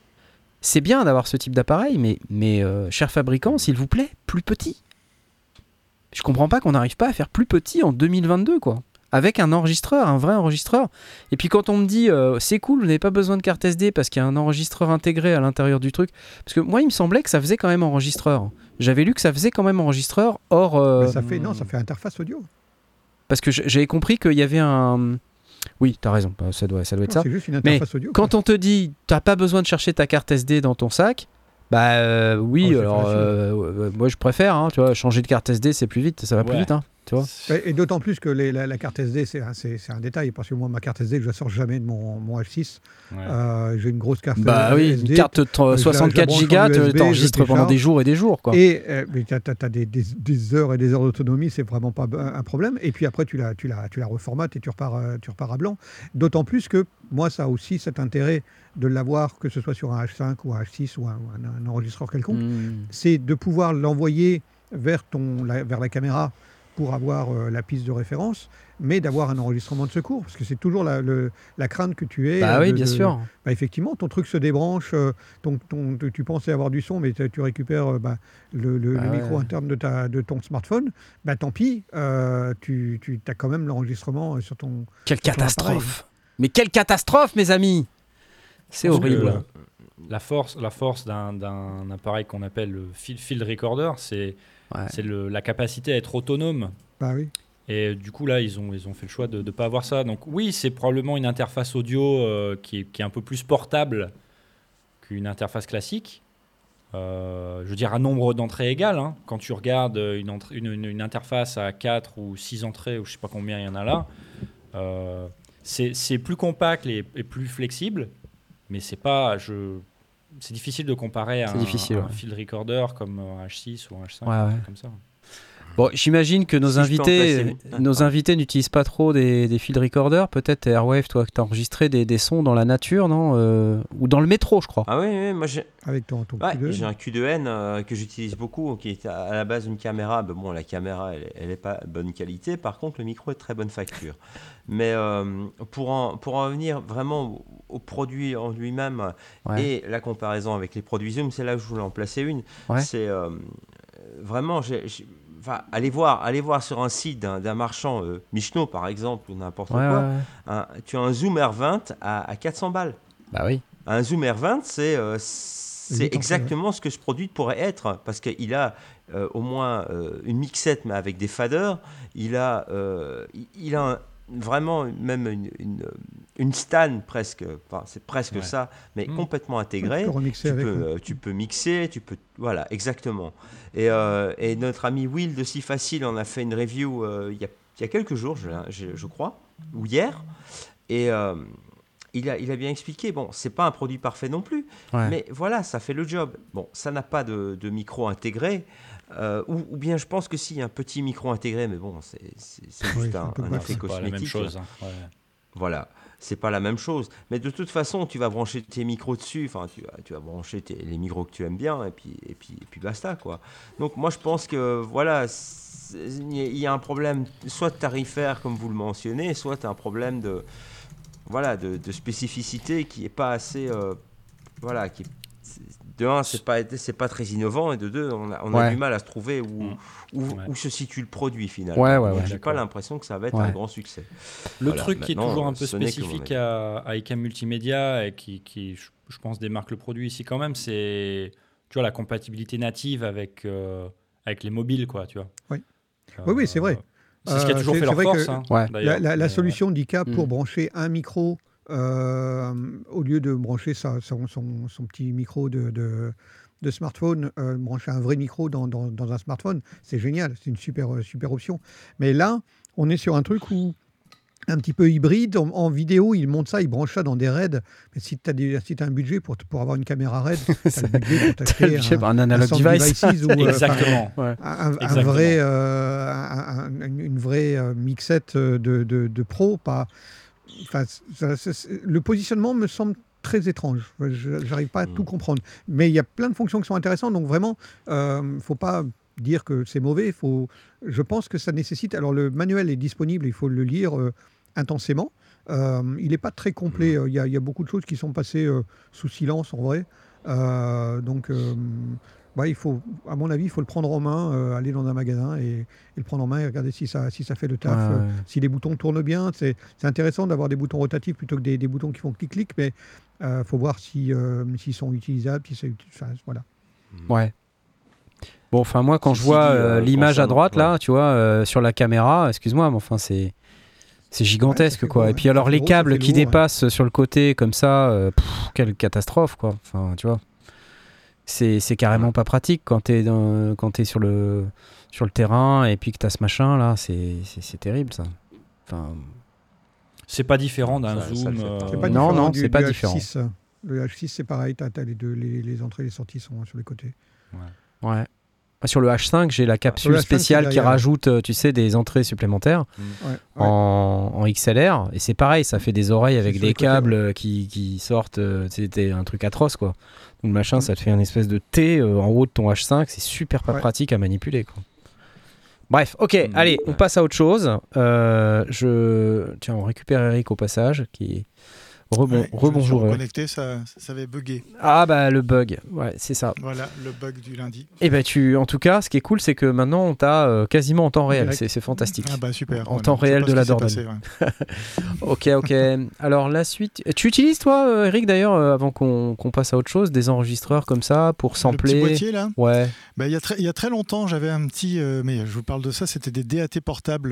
c'est bien d'avoir ce type d'appareil, mais, mais euh, cher fabricant, s'il vous plaît, plus petit. Je comprends pas qu'on n'arrive pas à faire plus petit en 2022, quoi. Avec un enregistreur, un vrai enregistreur. Et puis quand on me dit c'est cool, vous n'avez pas besoin de carte SD parce qu'il y a un enregistreur intégré à l'intérieur du truc. Parce que moi, il me semblait que ça faisait quand même enregistreur. J'avais lu que ça faisait quand même enregistreur hors. euh, Mais ça fait, non, ça fait interface audio. Parce que j'avais compris qu'il y avait un. Oui, t'as raison, bah, ça doit, ça doit être Non, ça. C'est juste une Mais interface audio. Quand on te dit t'as pas besoin de chercher ta carte SD dans ton sac, bah euh, oui, Oh, alors euh, moi je préfère, hein, tu vois, changer de carte SD c'est plus vite, ça va plus vite, hein, tu vois. Et, et d'autant plus que les- la, la carte SD, c'est un, détail, parce que moi, ma carte SD, je la sors jamais de mon, mon H6. Ouais. Euh, J'ai une grosse carte Bah oui, SD. une carte de je la- je la 64 branche en gigas, USB, je t'enregistres pendant des jours et des jours, quoi. Et euh, tu as, des, des- des heures et des heures d'autonomie, c'est vraiment pas un problème. Et puis après, tu la, tu la, tu la reformates et tu repars, euh, tu repars à blanc. D'autant plus que moi, ça a aussi cet intérêt de l'avoir, que ce soit sur un H5 ou un H6 ou un, un- un enregistreur quelconque, Hmm. c'est de pouvoir l'envoyer vers, ton, la, vers la caméra pour avoir euh, la piste de référence, mais d'avoir un enregistrement de secours, parce que c'est toujours la, le- la crainte que tu es. Bah euh, oui, de- bien de- sûr. bah, effectivement, ton truc se débranche, euh, ton, ton- tu- tu pensais avoir du son, mais tu récupères euh, bah, le, le- Ah le ouais. micro interne de, ta, de ton smartphone, bah, tant pis, euh, tu, tu as quand même l'enregistrement sur ton... Quelle ton catastrophe Mais quelle catastrophe, mes amis C'est horrible. la- force, la force d'un- d'un appareil qu'on appelle le field, field recorder, c'est Ouais. c'est le- la capacité à être autonome. Bah oui. Et du coup, là, ils ont, ils ont fait le choix de ne pas avoir ça. Donc oui, c'est probablement une interface audio euh, qui, est, qui est un peu plus portable qu'une interface classique. Euh, je veux dire, un nombre d'entrées égal. hein. Quand tu regardes une, entrée- une, une- une interface à 4 ou 6 entrées, ou je sais pas combien il y en a là, euh, c'est c'est plus compact et, et plus flexible, mais c'est pas... Je, c'est difficile de comparer à un, difficile, un ouais. field recorder comme un H6 ou un H5, Ouais, un ouais. truc comme ça. Bon, j'imagine que nos Si invités, nos Ah. invités n'utilisent pas trop des, des field recorders. Peut-être Airwave, toi, que t'as enregistré des, des sons dans la nature, non Euh, Ou dans le métro, je crois. Ah oui, oui, moi j'ai Avec ton, ton ouais, Q2. j'ai un Q2N euh, que j'utilise beaucoup, qui est à, à la base une caméra. Bon, la caméra, elle, elle est pas de bonne qualité. Par contre, le micro est de très bonne facture. Mais euh, pour, en, pour en venir vraiment au, au produit en lui-même Ouais. et la comparaison avec les produits Zoom, c'est là où je voulais en placer une. Ouais. C'est euh, vraiment, j'ai- enfin, allez voir, allez voir sur un site d'un marchand, euh, Michno par exemple, ou n'importe Ouais, quoi, ouais, ouais. un- tu as un Zoom R20 à, à 400 balles. Bah oui. Un Zoom R20, c'est euh, c'est exactement ce que ce produit pourrait être, parce qu'il a euh, au moins euh, une mixette, mais avec des faders. Il a, il- a un- vraiment même une, une, une stan presque, enfin, c'est presque Ouais. ça, mais Mm. complètement Tu intégré. peux remixer Tu avec. peux, euh, tu peux mixer, tu peux. Voilà, exactement. Et, euh, et notre ami Will de Si Facile en a fait une review euh, il y, a, il y a quelques jours, je, je- je crois, ou hier. Et euh, il, a, il a bien expliqué. Bon, c'est pas un produit parfait non plus, Ouais. mais voilà, ça fait le job. Bon, ça n'a pas de, de micro intégré. euh, ou, ou bien je pense que si, un petit micro intégré, mais bon, c'est Oui, juste un, effet la cosmétique. même chose. hein. Ouais. Voilà, c'est pas la même chose. Mais de toute façon, tu vas brancher tes micros dessus. Enfin, tu tu vas brancher tes- les micros que tu aimes bien, et puis, et puis, et puis basta quoi. Donc moi, je pense que voilà, il y a- un problème, soit tarifaire comme vous le mentionnez, soit un problème de voilà de, spécificité qui est pas assez, euh, voilà, qui de un, c'est pas, c'est pas très innovant, et de deux, on a, on a Ouais. du mal à se trouver où, Mm. où, Ouais. où se situe le produit finalement. Ouais, ouais, J'ai pas l'impression que ça va être Ouais. un grand succès. Le Voilà, truc qui est toujours un peu spécifique à, à ICAM Multimédia et qui, qui, je, pense, démarque le produit ici quand même, c'est tu vois, la compatibilité native avec, euh, avec les mobiles, quoi, tu vois. Oui. Euh, Oui, oui, c'est vrai. C'est ce qui a Euh, toujours fait leur force, hein, Ouais. La, la- solution d'ICA pour Mm. brancher un micro, euh, au lieu de brancher sa- son, son- son petit micro de, de- de smartphone, euh, brancher un vrai micro dans, dans- dans un smartphone, c'est génial, c'est une super, euh, super option. Mais là, on est sur un truc où un petit peu hybride. En, en vidéo, il monte ça, il branche ça dans des RAID. Mais si tu as, si un budget pour, pour avoir une caméra RAID, tu as le budget pour t'acheter un un analog Sound device. Devices ou, euh, Exactement. Ouais. un, un Exactement. vrai, euh, un- un- une vraie euh, mixette de, de, de pro. Pas, enfin, ça- ça- c'est- le positionnement me semble très étrange. Je n'arrive pas à Mm. tout comprendre. Mais il y a plein de fonctions qui sont intéressantes. Donc vraiment, il ne faut pas dire que c'est mauvais. Faut, je pense que ça nécessite... Alors le manuel est disponible, il faut le lire euh, intensément. Euh, il n'est pas très complet. Il y, a, il y a beaucoup de choses qui sont passées euh, sous silence en vrai. Euh, donc, euh, ouais, il faut, à mon avis, il faut le prendre en main, euh, aller dans un magasin et, et le prendre en main et regarder si ça, si ça fait le taf. Ouais, euh, si les boutons tournent bien, c'est c'est intéressant d'avoir des boutons rotatifs plutôt que des, des boutons qui font clic-clic, mais il faut voir si, euh, s'ils sont utilisables. Si c'est voilà. Ouais. Bon, enfin, moi, quand je vois dit, euh, euh, l'image à droite, là, ouais. tu vois, euh, sur la caméra, excuse-moi, mais enfin, c'est. C'est gigantesque, quoi. gros, Et puis ouais. alors, les gros, câbles qui lourd, ouais. dépassent sur le côté, comme ça, euh, pff, quelle catastrophe, quoi. Enfin, tu vois. C'est c'est carrément pas pratique quand t'es dans- quand t'es sur le, sur le terrain et puis que t'as ce machin, là. C'est c'est- c'est terrible, ça. Enfin, C'est pas différent d'un ça zoom. pas. euh, non, non, du- c'est pas du différent. H6. Le H6, c'est pareil. Tu as, les, deux, les, les entrées et les sorties sont sur les côtés. ouais. Sur le H5, j'ai la capsule le H5, spéciale qui rajoute, euh, tu sais, des entrées supplémentaires. Ouais, ouais. en, en XLR et c'est pareil ça fait des oreilles avec des câbles euh, qui, qui sortent euh, c'était un truc atroce quoi. Donc le machin Mm. ça te fait une espèce de T euh, en haut de ton H5 c'est super pas Ouais. pratique à manipuler quoi. Bref ok Mm, allez on passe à autre chose. Euh, je tiens on récupère Eric au passage qui Rebon, Ouais, rebonjour Eric. reconnecté, ça, ça avait bugué. ah bah le bug ouais c'est ça Voilà, le bug du lundi. et ben tu en tout cas ce qui est cool c'est que maintenant on t'a euh, quasiment en temps réel c'est c'est fantastique Ah bah super. En voilà. temps réel de la Dordogne. passé, ouais. Ok, ok. Alors la suite. Tu utilises toi, euh, Eric, d'ailleurs, euh, avant qu'on qu'on passe à autre chose, des enregistreurs comme ça pour Le petit sampler boîtier là? Ouais. Bah, il, y a très, il y a très longtemps, j'avais un petit. euh, mais je vous parle de ça, c'était des DAT portables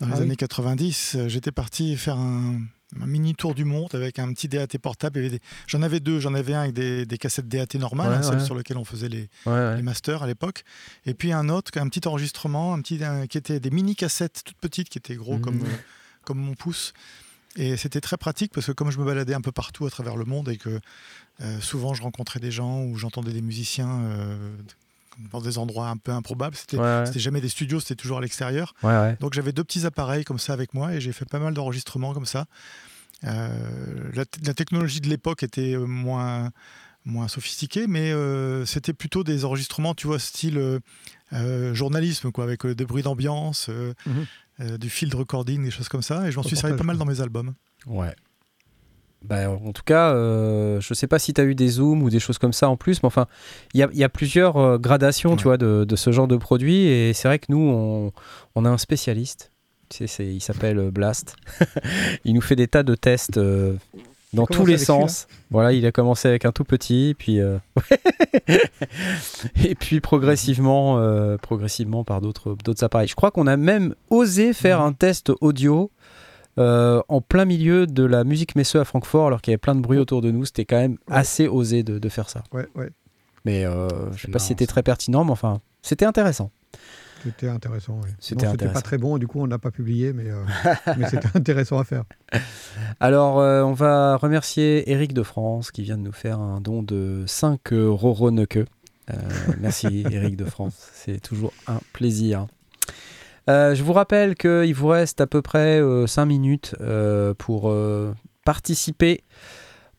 dans les Ah oui. années 90. Euh, J'étais parti faire un, un mini tour du monde avec un petit DAT portable. Des- J'en avais deux. J'en avais un avec des, des cassettes DAT normales, Ouais, hein, ouais. sur lesquelles on faisait les, Ouais, ouais. les masters à l'époque. Et puis un autre, un petit enregistrement, un petit, un- qui était des mini cassettes toutes petites, qui étaient gros comme, euh, comme mon pouce. Et c'était très pratique parce que comme je me baladais un peu partout à travers le monde et que euh, souvent je rencontrais des gens ou j'entendais des musiciens euh, dans des endroits un peu improbables, c'était Ouais, jamais des studios, c'était toujours à l'extérieur. Ouais, ouais. Donc j'avais deux petits appareils comme ça avec moi et j'ai fait pas mal d'enregistrements comme ça. Euh, la, technologie de l'époque était euh, moins, moins sophistiquée, mais euh, c'était plutôt des enregistrements, tu vois, style euh, journalisme, quoi, avec euh, des bruits d'ambiance, euh, Mhm. euh, du field recording, des choses comme ça. Et je m'en suis servi pas mal dans mes albums. Ouais. Bah, en tout cas, euh, je sais pas si tu as eu des zooms ou des choses comme ça en plus, mais enfin, il y a, il y a plusieurs euh, gradations, tu vois, de, de ce genre de produit, et c'est vrai que nous, on, on a un spécialiste. Tu sais, c'est- il s'appelle euh, Blast. il nous fait des tas de tests euh, dans tous les sens. Voilà, il a commencé avec un tout petit, puis et puis progressivement, progressivement par d'autres d'autres appareils. Je crois qu'on a même osé faire Mhm. un test audio euh, en plein milieu de la musique Messeux à Francfort, alors qu'il y avait plein de bruit autour de nous. C'était quand même Ouais. assez osé de, de faire ça. Ouais, ouais. Mais euh, je sais pas si c'était très pertinent, mais enfin, c'était intéressant. C'était intéressant. ouais. C'était pas très bon, du coup, on n'a pas publié, mais, euh, mais c'était intéressant à faire. Alors, euh, on va remercier Eric de France qui vient de nous faire un don de 5 euros Euh, merci Eric de France, c'est toujours un plaisir. Euh, je vous rappelle qu'il vous reste à peu près 5 minutes euh, pour euh, participer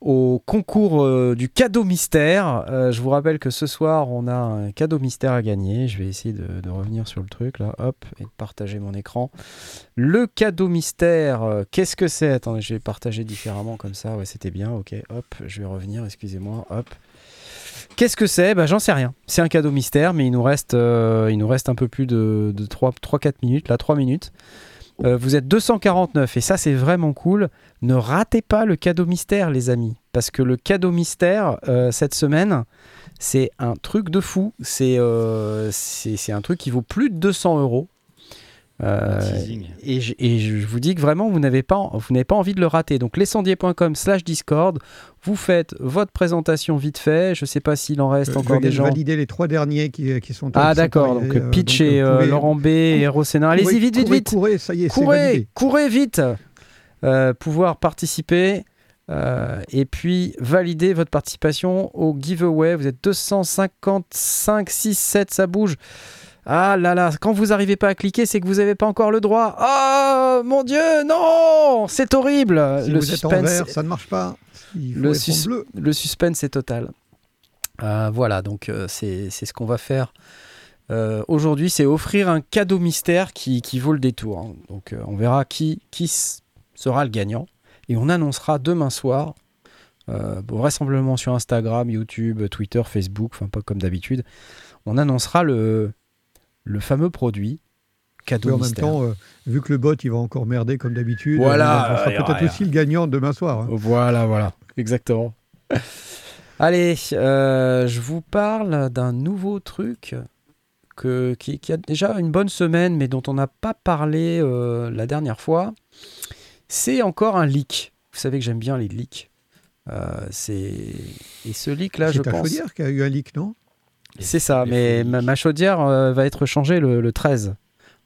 au concours euh, du cadeau mystère. Euh, je vous rappelle que ce soir, on a un cadeau mystère à gagner. Je vais essayer de, revenir sur le truc là, hop, et de partager mon écran. Le cadeau mystère, euh, qu'est-ce que c'est? Attendez, je vais partager différemment comme ça. Ouais, c'était bien. Ok, hop, je vais revenir. Excusez-moi, hop. Qu'est-ce que c'est? Bah, J'en sais rien. C'est un cadeau mystère, mais il nous reste, euh, un peu plus de, de 3-4 minutes. Là, 3 minutes. Euh, vous êtes 249 et ça, c'est vraiment cool. Ne ratez pas le cadeau mystère, les amis. Parce que le cadeau mystère, euh, cette semaine, c'est un truc de fou. C'est un truc qui vaut plus de 200 euros. Euh, et, je, et je vous dis que vraiment, vous n'avez pas, vous n'avez pas envie de le rater. Donc, lescendier.com slash Discord, vous faites votre présentation vite fait. Je sais pas s'il en reste Euh, encore je des gens. valider les trois derniers qui, qui sont Ah, d'accord. Donc, euh, Pitch donc, et euh, Laurent B et Hero Scénar. Allez-y, vite, vite, courez, vite. Courez, ça y est, Courez, courez vite. Euh, pouvoir participer. euh, et puis valider votre participation au giveaway. Vous êtes 255, 6, 7, ça bouge. Ah là là, quand vous n'arrivez pas à cliquer, c'est que vous n'avez pas encore le droit. Oh mon dieu, non C'est horrible Si Le vous êtes en suspense, vert, ça ne marche pas. Le répondre sus- bleu. le suspense est total. Euh, voilà, donc euh, c'est ce qu'on va faire euh, aujourd'hui, c'est offrir un cadeau mystère qui, qui vaut le détour. hein. Donc on verra qui, sera le gagnant et on annoncera demain soir, euh, vraisemblablement sur Instagram, YouTube, Twitter, Facebook, enfin pas comme d'habitude, on annoncera le, le fameux produit cadeau Mais en même mystère. temps, euh, vu que le bot il va encore merder comme d'habitude, Voilà, on sera euh, peut-être y a- aussi le gagnant demain soir. hein. Voilà, voilà, exactement. Allez, euh, je vous parle d'un nouveau truc que, qui, qui a déjà une bonne semaine, mais dont on n'a pas parlé euh, la dernière fois. C'est encore un leak. Vous savez que j'aime bien les leaks. Euh, c'est et ce leak là, je C'est ta pense. chaudière qui a eu un leak, non? C'est ça, mais ma, chaudière euh, va être changée le, le 13.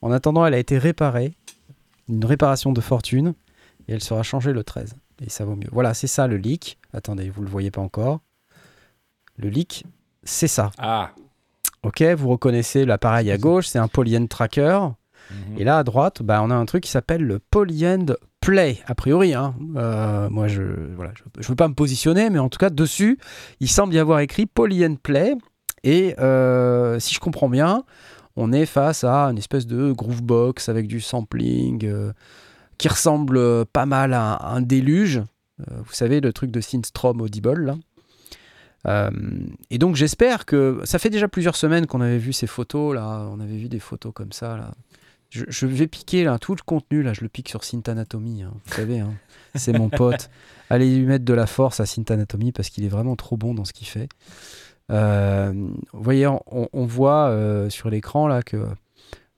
En attendant, elle a été réparée, une réparation de fortune, et elle sera changée le 13. Et ça vaut mieux. Voilà, c'est ça le leak. Attendez, vous le voyez pas encore. Le leak, c'est ça. Ah. Ok, vous reconnaissez l'appareil à gauche, c'est un Polyend Tracker. Mhm. Et là, à droite, bah, on a un truc qui s'appelle le Polyend Play, a priori. hein. Euh, moi, je voilà, je, je veux pas me positionner, mais en tout cas, dessus, il semble y avoir écrit Polyend Play. Et euh, si je comprends bien, on est face à une espèce de groovebox avec du sampling euh, qui ressemble euh, pas mal à, un- un déluge. Euh, vous savez, le truc de Synthstrom Audible, là. Et donc j'espère que ça fait déjà plusieurs semaines qu'on avait vu ces photos là, on avait vu des photos comme ça là. Je, je vais piquer là tout le contenu là, je le pique sur Synth Anatomy, hein. vous savez, hein. c'est mon pote. Allez lui mettre de la force à Synth Anatomy parce qu'il est vraiment trop bon dans ce qu'il fait. Euh, vous voyez, on, voit euh, sur l'écran là que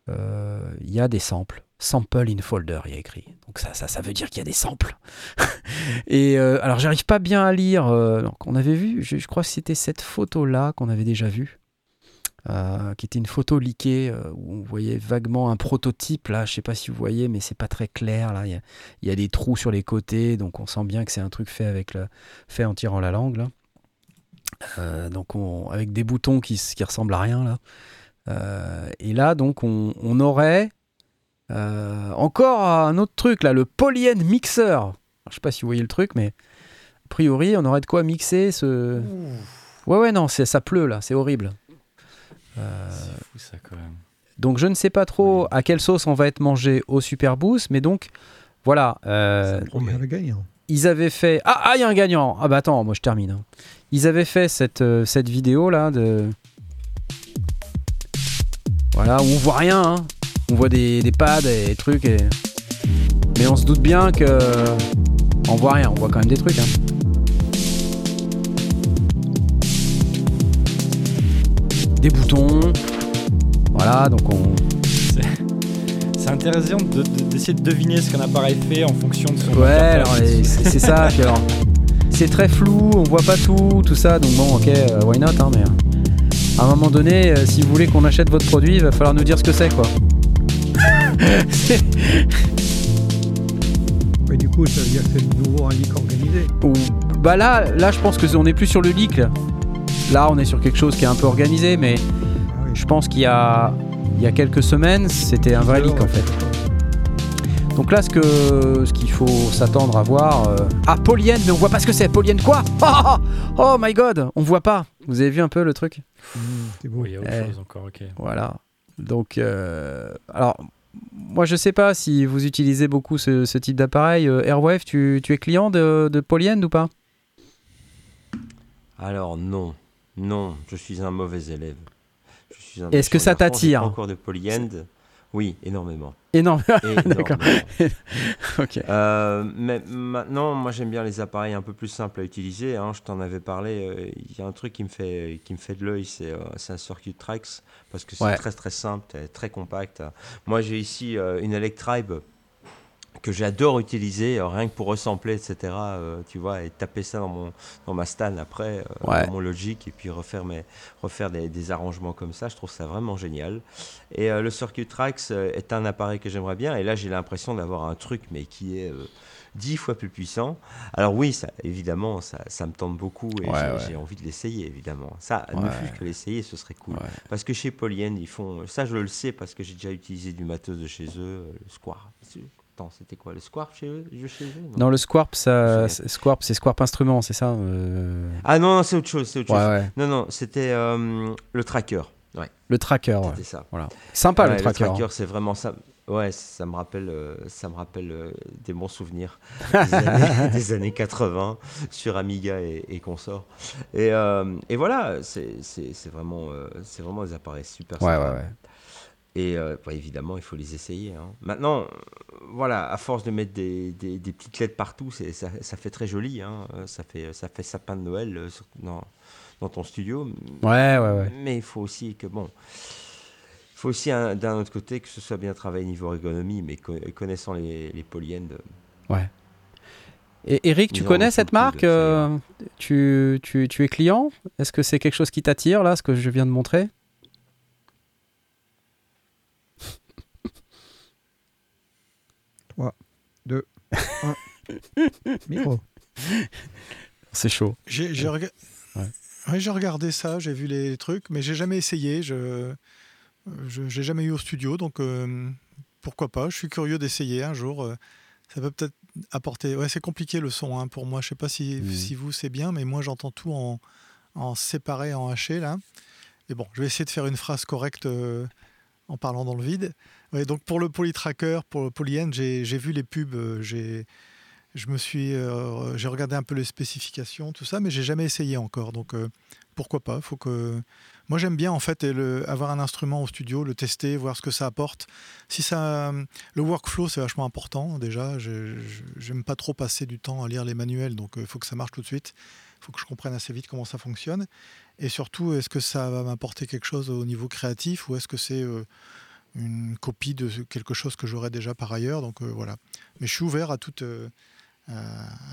euh, il y a des samples. Sample in folder, il y a écrit. Donc ça, ça, veut dire qu'il y a des samples. Et alors, j'arrive pas bien à lire. donc, on avait vu, je, crois que c'était cette photo-là qu'on avait déjà vue, qui était une photo euh, où on voyait vaguement un prototype. Là, je sais pas si vous voyez, mais c'est pas très clair. Là, il y a, des trous sur les côtés, donc on sent bien que c'est un truc fait avec fait en tirant la langue. Là. Euh, donc, on- avec des boutons qui, qui ressemblent à rien là. Euh, et là, donc, on, on aurait euh, encore un autre truc là, le Polyend Mixer. Alors, je sais pas si vous voyez le truc, mais a priori, on aurait de quoi mixer ce. Ouais, ouais, non, c'est- ça pleut là, c'est horrible. Euh, C'est fou ça quand même. donc, je ne sais pas trop à quelle sauce on va être mangé au Super Boost, mais donc, voilà. euh, Il y a le gagnant. ils avaient fait. Ah, ah, il y a un gagnant Ah, bah attends, moi je termine. Ils avaient fait cette, euh, cette vidéo là de. Voilà, où on voit rien. hein. On voit des, des pads et des trucs. Et... Mais on se doute bien que. On voit rien, on voit quand même des trucs. hein. Des boutons. Voilà, donc on. C'est intéressant de- de- d'essayer de, deviner ce qu'un appareil fait en fonction de son Ouais, alors c'est ça. Puis alors, c'est très flou, on voit pas tout, tout ça. Donc bon, ok, euh, why not, hein, mais euh, à un moment donné, euh, si vous voulez qu'on achète votre produit, il va falloir nous dire ce que c'est, quoi. Mais du coup, ça veut dire que c'est de nouveau un leak organisé. Ou- bah là, là, je pense que c'est- on est plus sur le leak. Là. Là, on est sur quelque chose qui est un peu organisé, mais Ah oui. je pense qu'il y a, il y a quelques semaines, c'était un vrai leak en fait. Donc là, ce que ce qu'il faut s'attendre à voir. euh, Ah, Polyend, mais on voit pas ce que c'est. Polyend quoi oh, oh, oh my god, on voit pas. Vous avez vu un peu le truc Mmh, c'est beau. Oui, il y a autre Eh. chose encore, ok. Voilà. Donc, euh, alors, moi, je sais pas si vous utilisez beaucoup ce, ce type d'appareil. Euh, Airwave, tu, tu es client de, de Polyend ou pas? Alors non. Non, je suis un mauvais élève. Je suis un Est-ce que ça t'attire? Pas Encore de polyend Oui, énormément. Énorme. D'accord. Énormément. ok. Euh, mais maintenant, moi j'aime bien les appareils un peu plus simples à utiliser. hein. Je t'en avais parlé. euh, Il y a un truc qui me fait, qui me fait de l'œil, c'est euh, un Circuit Tracks parce que c'est Ouais. très très simple, très, très compact. Moi j'ai ici euh, une Electribe que j'adore utiliser, euh, rien que pour ressembler, etc. euh, tu vois, et taper ça dans, mon, dans ma Stan après, euh, Ouais. dans mon Logic, et puis refaire, mes, refaire des, des arrangements comme ça. Je trouve ça vraiment génial. Et le Circuit Tracks euh, est un appareil que j'aimerais bien. Et là, j'ai l'impression d'avoir un truc, mais qui est dix fois plus puissant. Alors oui, ça, évidemment, ça, ça me tente beaucoup et Ouais, j'ai ouais. envie de l'essayer, évidemment. Ça, ne Ouais. fût-ce que l'essayer, ce serait cool. Parce que chez Polyend, ils font... Ça, je le sais parce que j'ai déjà utilisé du matos de chez eux, le Square. Attends, c'était quoi Le Square chez eux, de chez eux Non, le Squarp, ça, Squarp, c'est Squarp Instrument, c'est ça euh, Ah non, non, c'est autre chose, c'est autre Ouais, chose. ouais. Non, non, c'était euh, le tracker. Ouais, Le tracker. c'était ça. Voilà. Sympa le tracker. hein. c'est vraiment ça. Ouais, ça me rappelle, euh, ça me rappelle euh, des bons souvenirs des années, des années 80 sur Amiga et, et consorts. Et, euh, et voilà, c'est c'est- c'est vraiment, c'est vraiment des appareils super Ouais, sympas. ouais, ouais. Et euh, bah, évidemment, il faut les essayer. hein. Maintenant, voilà, à force de mettre des, des- des petites lettres partout, ça, ça fait très joli. hein. Ça, fait, ça fait sapin de Noël euh, dans, dans ton studio. Ouais, ouais, ouais. Mais il faut aussi que, bon, il faut aussi un- d'un autre côté que ce soit bien travaillé niveau ergonomie, mais co- connaissant les, les polyends, euh, Et Eric, tu connais cette marque de- euh, tu, tu, tu es client? Est-ce que c'est quelque chose qui t'attire, là, ce que je viens de montrer? Micro. C'est chaud. J'ai j'ai rega- Ouais. Ouais, j'ai regardé ça, j'ai vu les trucs, mais j'ai jamais essayé. Je j'ai jamais eu au studio, donc euh, pourquoi pas. Je suis curieux d'essayer un jour. euh, Ça peut peut-être apporter. Ouais, c'est compliqué le son hein, pour moi. Je sais pas si, Mhm. si vous c'est bien, mais moi j'entends tout en, en séparé, en haché là. Et bon, je vais essayer de faire une phrase correcte euh, en parlant dans le vide. Donc pour le polytracker, pour le polyend, j'ai vu les pubs, euh, euh, j'ai regardé un peu les spécifications, tout ça, mais j'ai jamais essayé encore. Donc euh, pourquoi pas Faut que moi j'aime bien en fait avoir un instrument au studio, le tester, voir ce que ça apporte. Si ça, le workflow c'est vachement important déjà. Je j'aime pas trop passer du temps à lire les manuels, donc il faut que ça marche tout de suite. Il faut que je comprenne assez vite comment ça fonctionne. Et surtout, est-ce que ça va m'apporter quelque chose au niveau créatif ou est-ce que c'est une copie de quelque chose que j'aurais déjà par ailleurs Donc euh, voilà. Mais je suis ouvert à toutes, euh, à,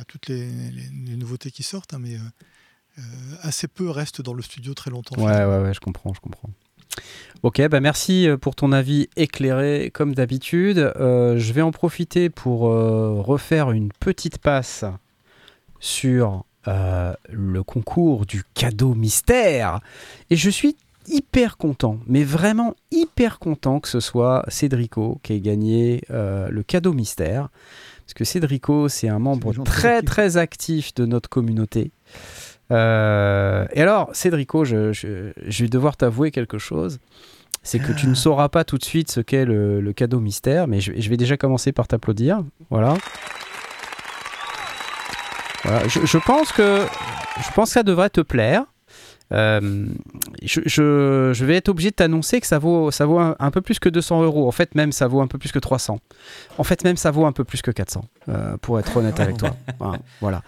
à toutes les, les- les nouveautés qui sortent, hein, mais euh, assez peu restent dans le studio très longtemps. Ouais, ouais, ouais, je comprends, je comprends. Ok, bah merci pour ton avis éclairé comme d'habitude. Je vais en profiter pour refaire une petite passe sur le concours du cadeau mystère. Et je suis hyper content, mais vraiment hyper content que ce soit Cédrico qui ait gagné euh, le cadeau mystère. Parce que Cédrico, c'est un membre très très actif de notre communauté. Euh, et alors, Cédrico, je, je- je vais devoir t'avouer quelque chose. C'est que tu ne sauras pas tout de suite ce qu'est le, le cadeau mystère, mais je, je vais déjà commencer par t'applaudir. Voilà. Je pense que je pense que ça devrait te plaire. Euh, je, je- je vais être obligé de t'annoncer que ça vaut, ça vaut un, un peu plus que 200 euros. En fait, même ça vaut un peu plus que 300. En fait, même ça vaut un peu plus que 400, euh, pour être honnête avec toi. Voilà, Voilà.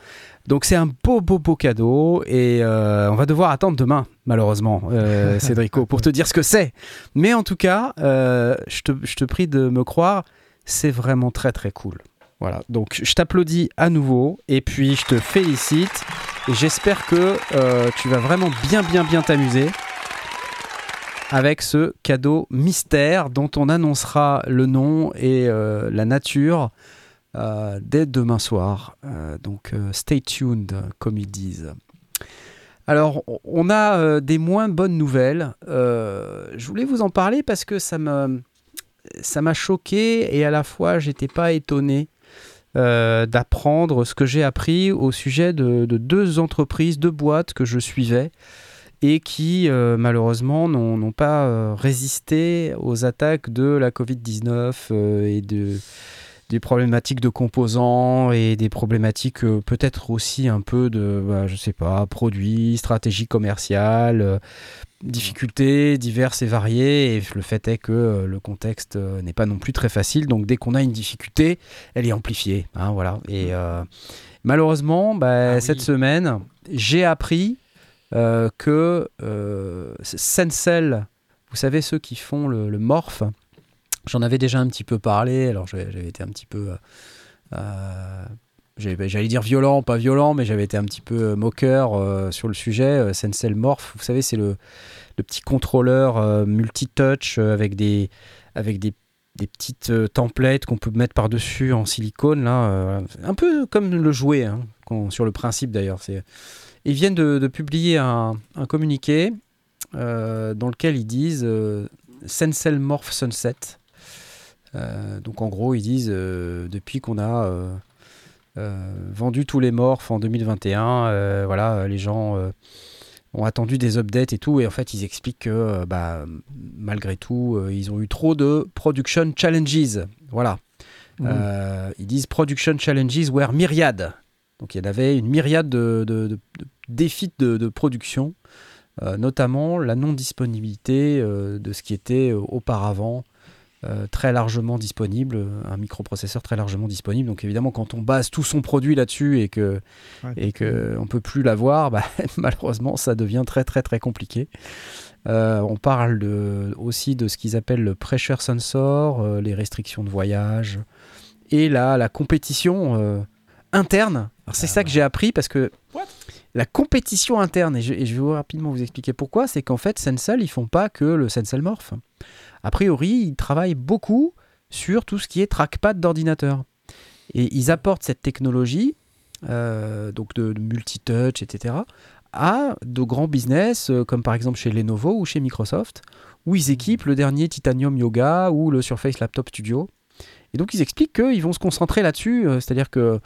Donc c'est un beau, beau, beau cadeau et euh, on va devoir attendre demain, malheureusement, euh, Cédrico, pour te dire ce que c'est. Mais en tout cas, euh, je, te, je te prie de me croire, c'est vraiment très, très cool. Voilà, donc je t'applaudis à nouveau et puis je te félicite et j'espère que euh, tu vas vraiment bien, bien, bien t'amuser avec ce cadeau mystère dont on annoncera le nom et euh, la nature euh, dès demain soir. Donc stay tuned, comme ils disent. Alors, on a des moins bonnes nouvelles. Je voulais vous en parler parce que ça ça m'a choqué et à la fois j'étais pas étonné euh, d'apprendre ce que j'ai appris au sujet de, de deux entreprises, deux boîtes que je suivais et qui euh, malheureusement n'ont pas euh, résisté aux attaques de la Covid-19 euh, et de, des problématiques de composants et des problématiques peut-être aussi un peu de, bah, je sais pas, produits, stratégie commerciale, difficultés diverses et variées. Et le fait est que euh, le contexte euh, n'est pas non plus très facile. Donc dès qu'on a une difficulté, elle est amplifiée. hein, voilà. Et euh, malheureusement, bah, Ah oui. cette semaine, j'ai appris euh, que euh, Sensel, vous savez ceux qui font le, le morph, j'en avais déjà un petit peu parlé. Alors j'avais été un petit peu, euh, j'allais dire violent, pas violent, mais j'avais été un petit peu euh, moqueur euh, sur le sujet. Euh, Sensel morph, vous savez, c'est le, petit contrôleur euh, multi-touch avec des, avec des petites templates qu'on peut mettre par-dessus en silicone, là, un peu comme le jouet, hein, sur le principe d'ailleurs. Ils viennent de, publier un, un communiqué dans lequel ils disent Sensel Morph Sunset. Donc en gros, ils disent depuis qu'on a vendu tous les morphs en 2021, euh, voilà, les gens euh, ont attendu des updates et tout, et en fait, ils expliquent que euh, bah, malgré tout, euh, ils ont eu trop de production challenges. Voilà. Euh, ils disent production challenges were myriad. Donc il y en avait une myriade de, de- de- de défis de, production, euh, notamment la non-disponibilité euh, de ce qui était euh, auparavant euh, très largement disponible, un microprocesseur très largement disponible. Donc évidemment, quand on base tout son produit là-dessus et que Ouais, et que on peut plus l'avoir, bah, malheureusement, ça devient très très très compliqué. Euh, on parle de- aussi de ce qu'ils appellent le pressure sensor, euh, les restrictions de voyage et la, la compétition interne. C'est ça que j'ai appris parce que What? la compétition interne, et je, et je vais rapidement vous expliquer pourquoi, c'est qu'en fait Sensel, ils font pas que le Sensel Morph. A priori, ils travaillent beaucoup sur tout ce qui est trackpad d'ordinateur. Et ils apportent cette technologie, euh, donc de, de multitouch, etc., à de grands business, euh, comme par exemple chez Lenovo ou chez Microsoft, où ils équipent le dernier Titanium Yoga ou le Surface Laptop Studio. Et donc ils expliquent qu'ils vont se concentrer là-dessus, euh, c'est-à-dire que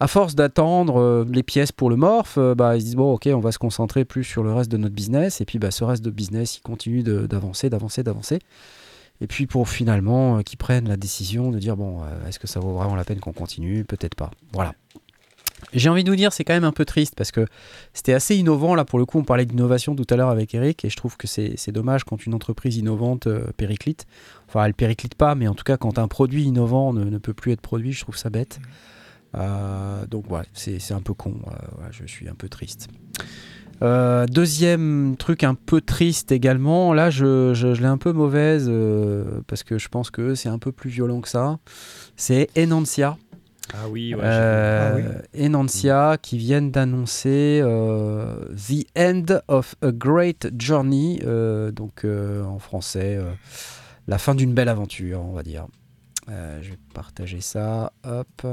à force d'attendre euh, les pièces pour le morph, euh, bah, ils se disent bon ok on va se concentrer plus sur le reste de notre business et puis bah, ce reste de business il continue d'avancer, d'avancer, d'avancer. Et puis pour finalement euh, qu'ils prennent la décision de dire bon est-ce que ça vaut vraiment la peine qu'on continue? Peut-être pas. Voilà. J'ai envie de vous dire c'est quand même un peu triste parce que c'était assez innovant là pour le coup on parlait d'innovation tout à l'heure avec Eric et je trouve que c'est dommage quand une entreprise innovante périclite. Enfin elle périclite pas mais en tout cas quand un produit innovant ne peut plus être produit je trouve ça bête. Euh, donc ouais, c'est un peu con. euh, ouais, je suis un peu triste. Euh, deuxième truc un peu triste également, là je, je- je l'ai un peu mauvaise euh, parce que je pense que c'est un peu plus violent que ça. C'est Enancia. Ah oui, ouais. Euh, Ah Enancia qui viennent d'annoncer The End of a Great Journey, donc en français, la fin d'une belle aventure, on va dire. Je vais partager ça. Hop.